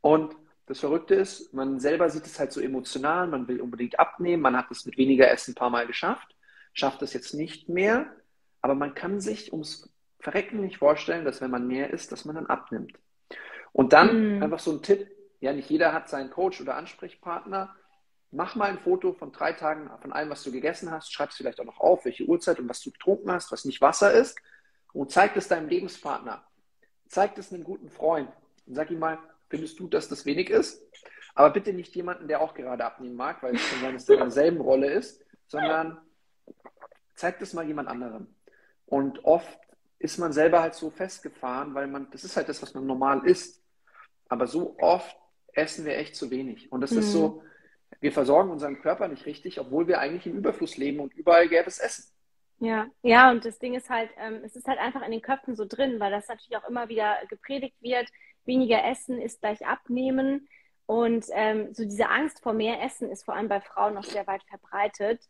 Und das Verrückte ist, man selber sieht es halt so emotional, man will unbedingt abnehmen, man hat es mit weniger Essen ein paar Mal geschafft, schafft es jetzt nicht mehr, aber man kann sich ums Verrecken nicht vorstellen, dass wenn man mehr isst, dass man dann abnimmt. Und dann mm. einfach so ein Tipp, ja, nicht jeder hat seinen Coach oder Ansprechpartner. Mach mal ein Foto von drei Tagen von allem, was du gegessen hast, schreib es vielleicht auch noch auf, welche Uhrzeit und was du getrunken hast, was nicht Wasser ist, und zeig es deinem Lebenspartner zeig das einem guten Freund und sag ihm mal, findest du, dass das wenig ist? Aber bitte nicht jemanden, der auch gerade abnehmen mag, weil es schon sein, dass der in derselben Rolle ist, sondern zeig das mal jemand anderem. Und oft ist man selber halt so festgefahren, weil man, das ist halt das, was man normal isst. Aber so oft essen wir echt zu wenig. Und das mhm. ist so, mhm. Wir versorgen unseren Körper nicht richtig, obwohl wir eigentlich im Überfluss leben und überall gäbe es Essen. Ja, ja, und das Ding ist halt, ähm, es ist halt einfach in den Köpfen so drin, weil das natürlich auch immer wieder gepredigt wird, weniger Essen ist gleich abnehmen. Und ähm, so diese Angst vor mehr Essen ist vor allem bei Frauen noch sehr weit verbreitet.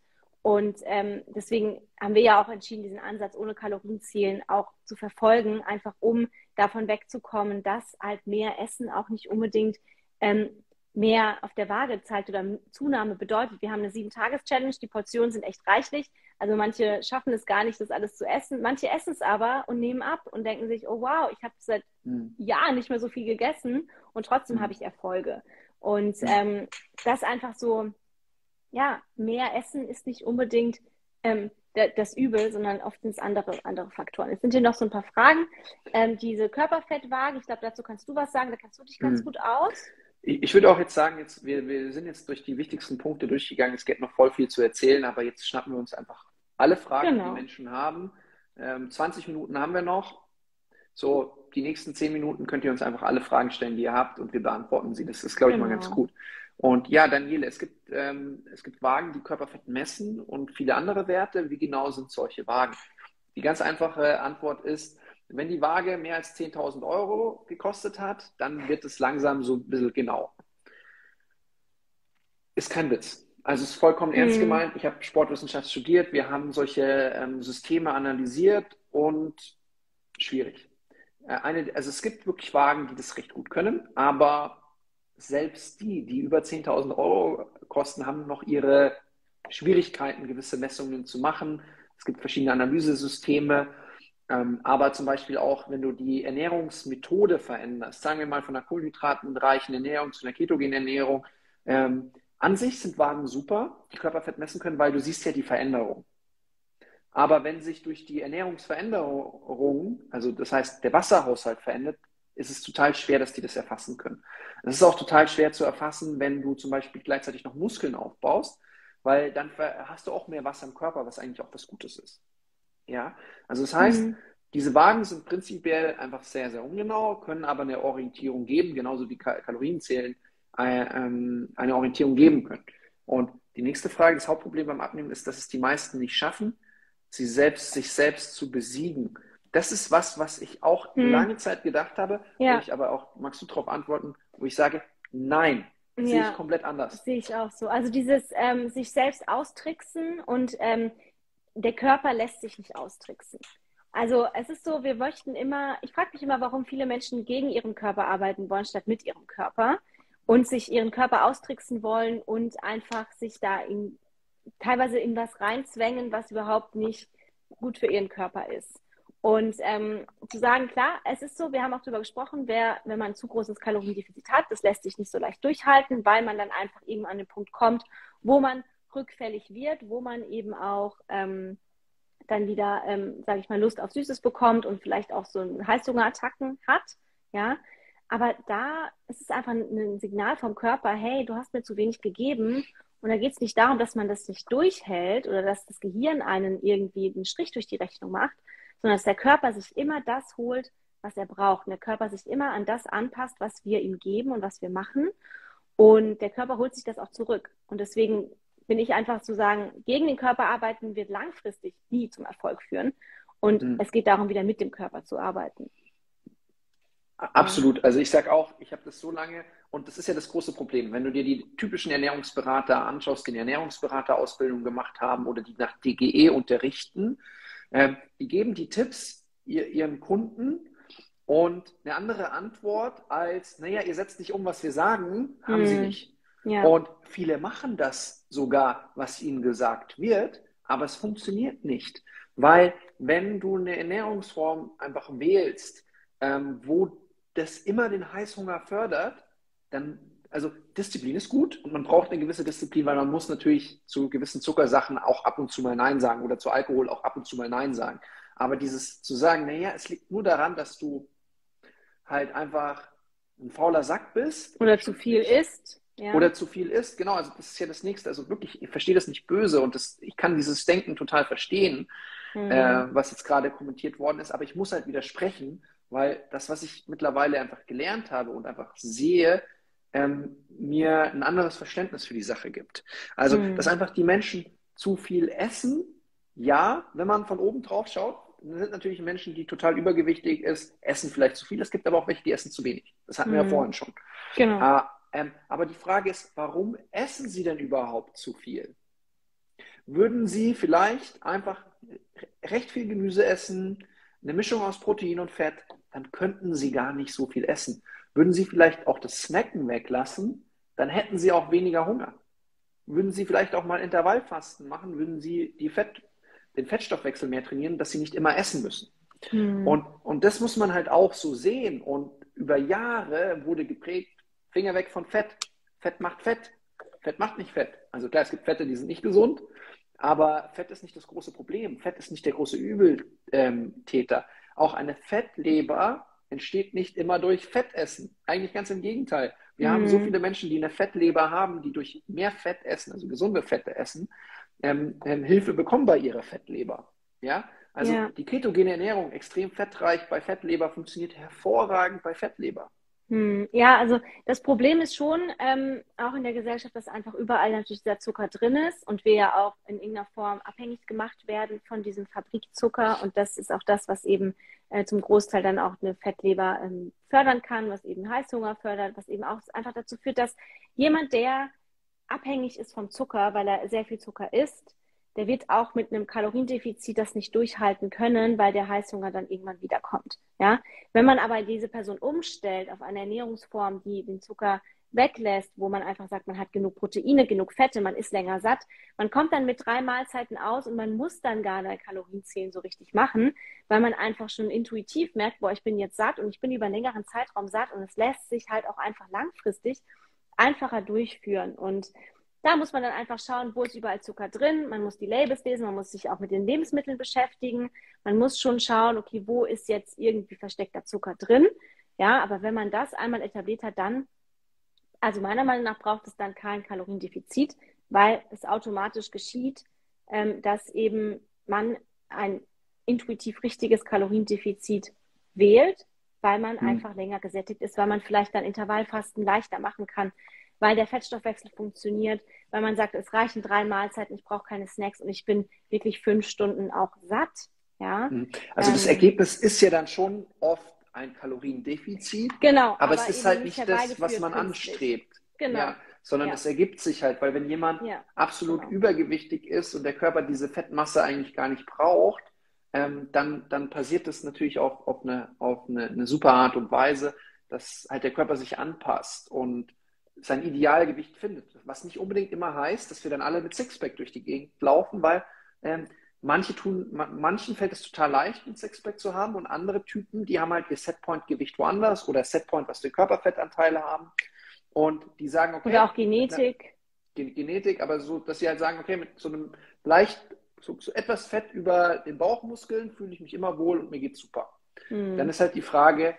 Und ähm, deswegen haben wir ja auch entschieden, diesen Ansatz ohne Kalorienzählen auch zu verfolgen, einfach um davon wegzukommen, dass halt mehr Essen auch nicht unbedingt ähm, mehr auf der Waage zeigt oder Zunahme bedeutet. Wir haben eine Sieben-Tages-Challenge, die Portionen sind echt reichlich. Also manche schaffen es gar nicht, das alles zu essen. Manche essen es aber und nehmen ab und denken sich, oh wow, ich habe seit mhm. Jahren nicht mehr so viel gegessen und trotzdem mhm. habe ich Erfolge. Und mhm. ähm, das einfach so, ja, mehr Essen ist nicht unbedingt ähm, das Übel, sondern oft sind es andere, andere Faktoren. Es sind hier noch so ein paar Fragen. Ähm, diese Körperfettwaage, ich glaube, dazu kannst du was sagen, da kennst du dich ganz mhm. gut aus. Ich würde auch jetzt sagen, jetzt, wir, wir sind jetzt durch die wichtigsten Punkte durchgegangen. Es gibt noch voll viel zu erzählen, aber jetzt schnappen wir uns einfach alle Fragen, genau. die Menschen haben. Ähm, 20 Minuten haben wir noch. So, die nächsten 10 Minuten könnt ihr uns einfach alle Fragen stellen, die ihr habt und wir beantworten sie. Das ist, glaube ich, genau. mal ganz genau. gut. Und ja, Daniele, es gibt, ähm, es gibt Wagen, die Körperfett messen und viele andere Werte. Wie genau sind solche Wagen? Die ganz einfache Antwort ist, wenn die Waage mehr als 10.000 Euro gekostet hat, dann wird es langsam so ein bisschen genau. Ist kein Witz. Also es ist vollkommen ernst mhm. gemeint. Ich habe Sportwissenschaft studiert. Wir haben solche ähm, Systeme analysiert und schwierig. Äh, eine, also es gibt wirklich Wagen, die das recht gut können, aber selbst die, die über 10.000 Euro kosten, haben noch ihre Schwierigkeiten, gewisse Messungen zu machen. Es gibt verschiedene Analysesysteme ähm, aber zum Beispiel auch, wenn du die Ernährungsmethode veränderst, sagen wir mal von einer kohlenhydratenreichen Ernährung zu einer ketogenen Ernährung, ähm, an sich sind Wagen super, die Körperfett messen können, weil du siehst ja die Veränderung. Aber wenn sich durch die Ernährungsveränderung, also das heißt der Wasserhaushalt verändert, ist es total schwer, dass die das erfassen können. Es ist auch total schwer zu erfassen, wenn du zum Beispiel gleichzeitig noch Muskeln aufbaust, weil dann hast du auch mehr Wasser im Körper, was eigentlich auch was Gutes ist. Ja, also das heißt, mhm. diese Wagen sind prinzipiell einfach sehr, sehr ungenau, können aber eine Orientierung geben, genauso wie Kalorienzählen äh, ähm, eine Orientierung geben können. Und die nächste Frage, das Hauptproblem beim Abnehmen ist, dass es die meisten nicht schaffen, sie selbst, sich selbst zu besiegen. Das ist was, was ich auch hm. lange Zeit gedacht habe, ja. wo ich aber auch, magst du darauf antworten, wo ich sage, nein, ja. sehe ich komplett anders. Sehe ich auch so. Also dieses ähm, sich selbst austricksen und ähm, der Körper lässt sich nicht austricksen. Also es ist so, wir möchten immer, ich frage mich immer, warum viele Menschen gegen ihren Körper arbeiten wollen, statt mit ihrem Körper und sich ihren Körper austricksen wollen und einfach sich da in, teilweise in was reinzwängen, was überhaupt nicht gut für ihren Körper ist. Und ähm, zu sagen, klar, es ist so, wir haben auch darüber gesprochen, wer, wenn man ein zu großes Kaloriendefizit hat, das lässt sich nicht so leicht durchhalten, weil man dann einfach irgendwann an den Punkt kommt, wo man rückfällig wird, wo man eben auch ähm, dann wieder, ähm, sage ich mal, Lust auf Süßes bekommt und vielleicht auch so Heißhungerattacken hat. Ja, aber da ist es einfach ein Signal vom Körper, hey, du hast mir zu wenig gegeben. Und da geht es nicht darum, dass man das nicht durchhält oder dass das Gehirn einen irgendwie einen Strich durch die Rechnung macht, sondern dass der Körper sich immer das holt, was er braucht. Und der Körper sich immer an das anpasst, was wir ihm geben und was wir machen. Und der Körper holt sich das auch zurück. Und deswegen bin ich einfach zu sagen, gegen den Körper arbeiten wird langfristig nie zum Erfolg führen. Und mhm. es geht darum, wieder mit dem Körper zu arbeiten. Absolut. Also ich sage auch, ich habe das so lange, und das ist ja das große Problem, wenn du dir die typischen Ernährungsberater anschaust, die eine Ernährungsberaterausbildung gemacht haben oder die nach DGE unterrichten, äh, die geben die Tipps ihr, ihren Kunden und eine andere Antwort als, naja, ihr setzt nicht um, was wir sagen, haben mhm. sie nicht. Ja. Und viele machen das sogar, was ihnen gesagt wird, aber es funktioniert nicht. Weil wenn du eine Ernährungsform einfach wählst, ähm, wo das immer den Heißhunger fördert, dann, also Disziplin ist gut und man braucht eine gewisse Disziplin, weil man muss natürlich zu gewissen Zuckersachen auch ab und zu mal Nein sagen oder zu Alkohol auch ab und zu mal Nein sagen. Aber dieses zu sagen, naja, es liegt nur daran, dass du halt einfach ein fauler Sack bist. Oder zu viel isst. Ja. Oder zu viel isst, genau, also das ist ja das Nächste. Also wirklich, ich verstehe das nicht böse und das, ich kann dieses Denken total verstehen, mhm. äh, was jetzt gerade kommentiert worden ist, aber ich muss halt widersprechen, weil das, was ich mittlerweile einfach gelernt habe und einfach sehe, ähm, mir ein anderes Verständnis für die Sache gibt. Also, mhm. dass einfach die Menschen zu viel essen, ja, wenn man von oben drauf schaut, sind natürlich Menschen, die total übergewichtig ist, essen vielleicht zu viel. Es gibt aber auch welche, die essen zu wenig. Das hatten mhm. wir ja mhm. vorhin schon. Genau. Äh, ähm, aber die Frage ist, warum essen Sie denn überhaupt zu viel? Würden Sie vielleicht einfach recht viel Gemüse essen, eine Mischung aus Protein und Fett, dann könnten Sie gar nicht so viel essen. Würden Sie vielleicht auch das Snacken weglassen, dann hätten Sie auch weniger Hunger. Würden Sie vielleicht auch mal Intervallfasten machen, würden Sie Fett, den Fettstoffwechsel mehr trainieren, dass Sie nicht immer essen müssen. Hm. Und, und das muss man halt auch so sehen. Und über Jahre wurde geprägt, Finger weg von Fett. Fett macht Fett. Fett macht nicht Fett. Also klar, es gibt Fette, die sind nicht gesund, aber Fett ist nicht das große Problem. Fett ist nicht der große Übeltäter. Auch eine Fettleber entsteht nicht immer durch Fettessen. Eigentlich ganz im Gegenteil. Wir mhm. haben so viele Menschen, die eine Fettleber haben, die durch mehr Fett essen, also gesunde Fette essen, ähm, ähm, Hilfe bekommen bei ihrer Fettleber. Ja, also ja. die ketogene Ernährung, extrem fettreich bei Fettleber, funktioniert hervorragend bei Fettleber. Hm, ja, also das Problem ist schon ähm, auch in der Gesellschaft, dass einfach überall natürlich dieser Zucker drin ist und wir ja auch in irgendeiner Form abhängig gemacht werden von diesem Fabrikzucker. Und das ist auch das, was eben äh, zum Großteil dann auch eine Fettleber ähm, fördern kann, was eben Heißhunger fördert, was eben auch einfach dazu führt, dass jemand, der abhängig ist vom Zucker, weil er sehr viel Zucker isst, der wird auch mit einem Kaloriendefizit das nicht durchhalten können, weil der Heißhunger dann irgendwann wiederkommt. Ja? Wenn man aber diese Person umstellt auf eine Ernährungsform, die den Zucker weglässt, wo man einfach sagt, man hat genug Proteine, genug Fette, man ist länger satt, man kommt dann mit drei Mahlzeiten aus und man muss dann gar nicht Kalorienzählen so richtig machen, weil man einfach schon intuitiv merkt, boah, ich bin jetzt satt und ich bin über einen längeren Zeitraum satt und es lässt sich halt auch einfach langfristig einfacher durchführen und da muss man dann einfach schauen, wo ist überall Zucker drin. Man muss die Labels lesen, man muss sich auch mit den Lebensmitteln beschäftigen. Man muss schon schauen, okay, wo ist jetzt irgendwie versteckter Zucker drin. Ja, aber wenn man das einmal etabliert hat, dann, also meiner Meinung nach braucht es dann kein Kaloriendefizit, weil es automatisch geschieht, ähm, dass eben man ein intuitiv richtiges Kaloriendefizit wählt, weil man mhm. einfach länger gesättigt ist, weil man vielleicht dann Intervallfasten leichter machen kann, weil der Fettstoffwechsel funktioniert, weil man sagt, es reichen drei Mahlzeiten, ich brauche keine Snacks und ich bin wirklich fünf Stunden auch satt. Ja? Mhm. Also ähm, das Ergebnis ist ja dann schon oft ein Kaloriendefizit. Genau. Aber, aber es ist halt nicht das, was man künstlich. anstrebt. Genau. Ja, sondern ja. es ergibt sich halt, weil wenn jemand ja, absolut genau. übergewichtig ist und der Körper diese Fettmasse eigentlich gar nicht braucht, ähm, dann, dann passiert das natürlich auch auf, eine, auf eine, eine super Art und Weise, dass halt der Körper sich anpasst. Und sein Idealgewicht findet. Was nicht unbedingt immer heißt, dass wir dann alle mit Sixpack durch die Gegend laufen, weil ähm, manche tun, manchen fällt es total leicht, ein Sixpack zu haben und andere Typen, die haben halt ihr Setpoint-Gewicht woanders oder Setpoint, was die Körperfettanteile haben und die sagen, okay. Oder auch Genetik. Na, Genetik, aber so, dass sie halt sagen, okay, mit so einem leicht, so, so etwas Fett über den Bauchmuskeln fühle ich mich immer wohl und mir geht's super. Mhm. Dann ist halt die Frage,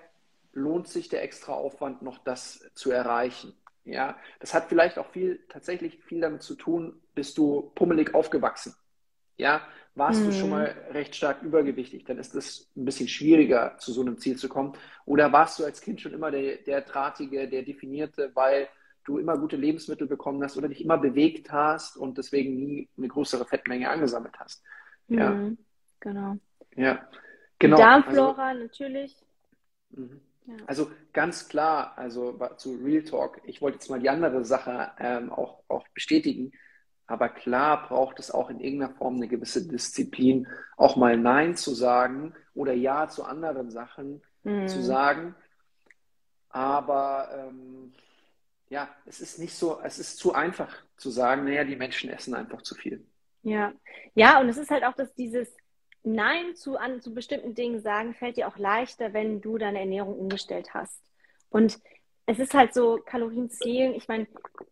lohnt sich der extra Aufwand noch das zu erreichen? Ja, das hat vielleicht auch viel, tatsächlich viel damit zu tun, bist du pummelig aufgewachsen. Ja, warst mhm. du schon mhm. mal recht stark übergewichtig, dann ist es ein bisschen schwieriger, zu so einem Ziel zu kommen. Oder warst du als Kind schon immer der, der Drahtige, der Definierte, weil du immer gute Lebensmittel bekommen hast oder dich immer bewegt hast und deswegen nie eine größere Fettmenge angesammelt hast. Ja. Mhm, genau. Ja, genau. Die Darmflora also, natürlich. Mhm. Ja. Also ganz klar, also zu Real Talk, ich wollte jetzt mal die andere Sache ähm, auch, auch bestätigen. Aber klar braucht es auch in irgendeiner Form eine gewisse Disziplin, auch mal Nein zu sagen oder Ja zu anderen Sachen mhm. zu sagen. Aber ähm, ja, es ist nicht so, es ist zu einfach zu sagen, naja, die Menschen essen einfach zu viel. Ja, ja, und es ist halt auch, dass dieses Nein zu, an, zu bestimmten Dingen sagen, fällt dir auch leichter, wenn du deine Ernährung umgestellt hast. Und es ist halt so, Kalorien zählen. Ich meine,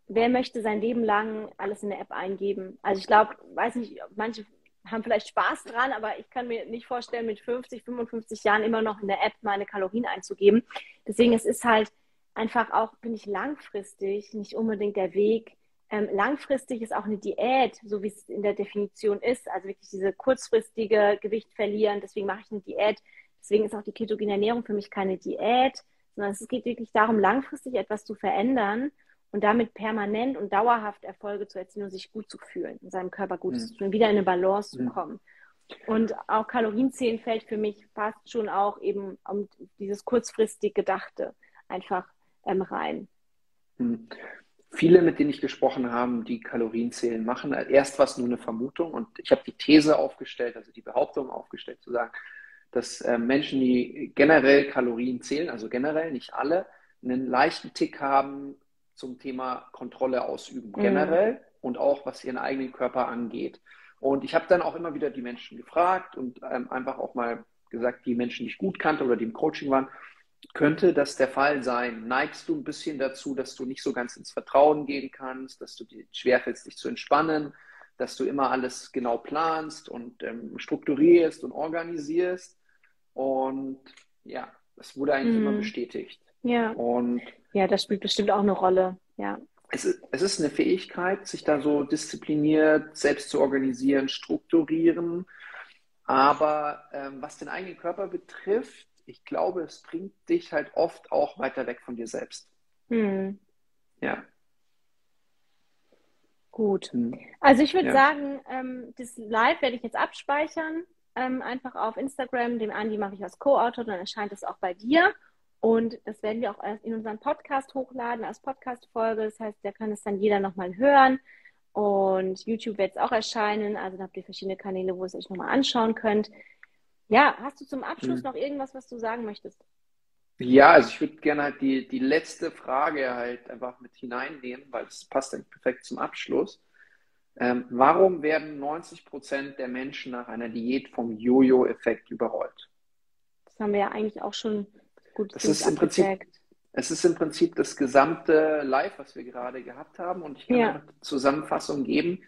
wer möchte sein Leben lang alles in der App eingeben? Also ich glaube, weiß nicht, manche haben vielleicht Spaß dran, aber ich kann mir nicht vorstellen, mit 50, 55 Jahren immer noch in der App meine Kalorien einzugeben. Deswegen, es ist halt einfach auch, finde ich, langfristig nicht unbedingt der Weg. Ähm, langfristig ist auch eine Diät, so wie es in der Definition ist, also wirklich diese kurzfristige Gewicht verlieren. Deswegen mache ich eine Diät. Deswegen ist auch die ketogene Ernährung für mich keine Diät, sondern es geht wirklich darum, langfristig etwas zu verändern und damit permanent und dauerhaft Erfolge zu erzielen und sich gut zu fühlen, in seinem Körper gut mhm. zu fühlen, wieder in eine Balance mhm. zu kommen. Und auch Kalorienzählen fällt für mich fast schon auch eben um dieses kurzfristig Gedachte einfach ähm, rein. Mhm. Viele, mit denen ich gesprochen habe, die Kalorien zählen, machen erst was nur eine Vermutung und ich habe die These aufgestellt, also die Behauptung aufgestellt, zu sagen, dass äh, Menschen, die generell Kalorien zählen, also generell nicht alle, einen leichten Tick haben zum Thema Kontrolle ausüben, mhm. generell und auch was ihren eigenen Körper angeht. Und ich habe dann auch immer wieder die Menschen gefragt und ähm, einfach auch mal gesagt, die Menschen, die ich gut kannte oder die im Coaching waren, könnte das der Fall sein? Neigst du ein bisschen dazu, dass du nicht so ganz ins Vertrauen gehen kannst, dass du dir schwerfällst, dich zu entspannen, dass du immer alles genau planst und ähm, strukturierst und organisierst? Und ja, das wurde eigentlich mhm. immer bestätigt. Ja. Und ja, das spielt bestimmt auch eine Rolle. Ja. Es ist, es ist eine Fähigkeit, sich da so diszipliniert, selbst zu organisieren, strukturieren. Aber ähm, was den eigenen Körper betrifft, ich glaube, es bringt dich halt oft auch weiter weg von dir selbst. Mhm. Ja. Gut. Mhm. Also ich würde ja. sagen, ähm, das Live werde ich jetzt abspeichern ähm, einfach auf Instagram. Dem Andi mache ich als Co-Autor, dann erscheint es auch bei dir. Und das werden wir auch in unseren Podcast hochladen als Podcast-Folge. Das heißt, da kann es dann jeder nochmal hören. Und YouTube wird es auch erscheinen. Also da habt ihr verschiedene Kanäle, wo ihr es euch nochmal anschauen könnt. Ja, hast du zum Abschluss mhm. noch irgendwas, was du sagen möchtest? Ja, also ich würde gerne halt die, die letzte Frage halt einfach mit hineinnehmen, weil es passt eigentlich perfekt zum Abschluss. Ähm, warum werden 90 Prozent der Menschen nach einer Diät vom Jojo-Effekt überrollt? Das haben wir ja eigentlich auch schon gut das ist im Prinzip, Es ist im Prinzip das gesamte Live, was wir gerade gehabt haben. Und ich kann ja. eine Zusammenfassung geben,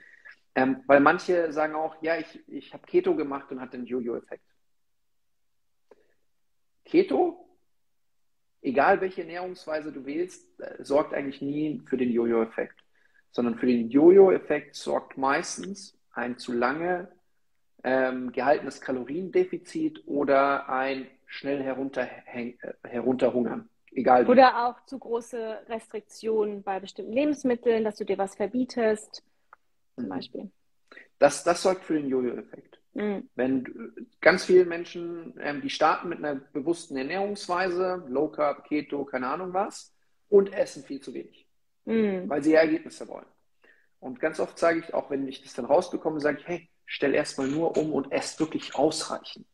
ähm, weil manche sagen auch, ja, ich, ich habe Keto gemacht und hatte den Jojo-Effekt. Keto, egal welche Ernährungsweise du wählst, äh, sorgt eigentlich nie für den Jojo-Effekt sondern für den Jojo-Effekt sorgt meistens ein zu lange ähm, gehaltenes Kaloriendefizit oder ein schnell äh, herunterhungern. Egal wie. Oder auch zu große Restriktionen bei bestimmten Lebensmitteln, dass du dir was verbietest, zum mhm. Beispiel. Das, das sorgt für den Jojo-Effekt. Mhm. Wenn ganz viele Menschen, ähm, die starten mit einer bewussten Ernährungsweise, Low Carb, Keto, keine Ahnung was, und essen viel zu wenig mhm. weil sie Ergebnisse wollen. Und ganz oft sage ich, auch wenn ich das dann rausbekomme, sage ich, hey, stell erstmal nur um und ess wirklich ausreichend.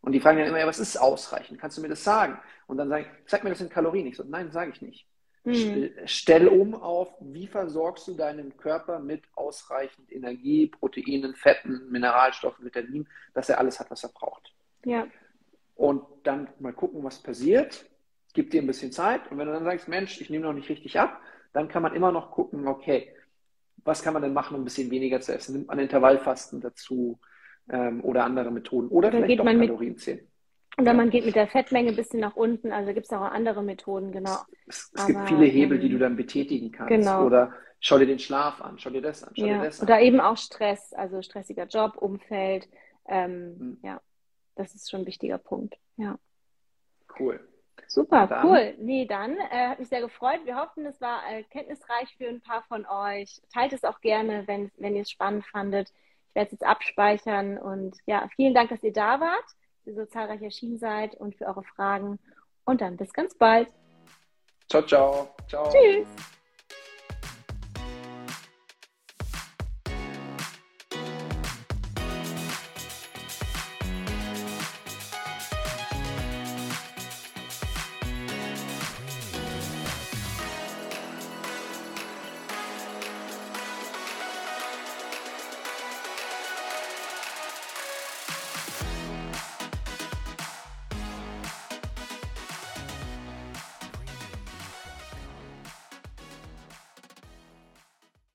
Und die fragen dann immer, ja, was ist ausreichend? Kannst du mir das sagen? Und dann sage ich, sag mir das in Kalorien. Ich so, nein, sage ich nicht. Mhm. Stell um auf, wie versorgst du deinen Körper mit ausreichend Energie, Proteinen, Fetten, Mineralstoffen, Vitaminen, dass er alles hat, was er braucht. Ja. Und dann mal gucken, was passiert. Gib dir ein bisschen Zeit. Und wenn du dann sagst, Mensch, ich nehme noch nicht richtig ab, dann kann man immer noch gucken, okay, was kann man denn machen, um ein bisschen weniger zu essen? Nimmt man Intervallfasten dazu ähm, oder andere Methoden? Oder, oder vielleicht doch Kalorien zählen. Oder man geht mit der Fettmenge ein bisschen nach unten. Also gibt es auch andere Methoden, genau. Es, es gibt viele Hebel, die du dann betätigen kannst. Genau. Oder schau dir den Schlaf an, schau dir das an, schau ja. dir das an. Oder eben auch Stress, also stressiger Job, Umfeld. Ähm, mhm. Ja, das ist schon ein wichtiger Punkt. Ja. Cool. Super, dann. cool. Nee, dann äh, hat mich sehr gefreut. Wir hoffen, es war äh, kenntnisreich für ein paar von euch. Teilt es auch gerne, wenn, wenn ihr es spannend fandet. Ich werde es jetzt abspeichern und ja, vielen Dank, dass ihr da wart ihr so zahlreich erschienen seid und für eure Fragen. Und dann bis ganz bald. Ciao, ciao. Ciao. Tschüss.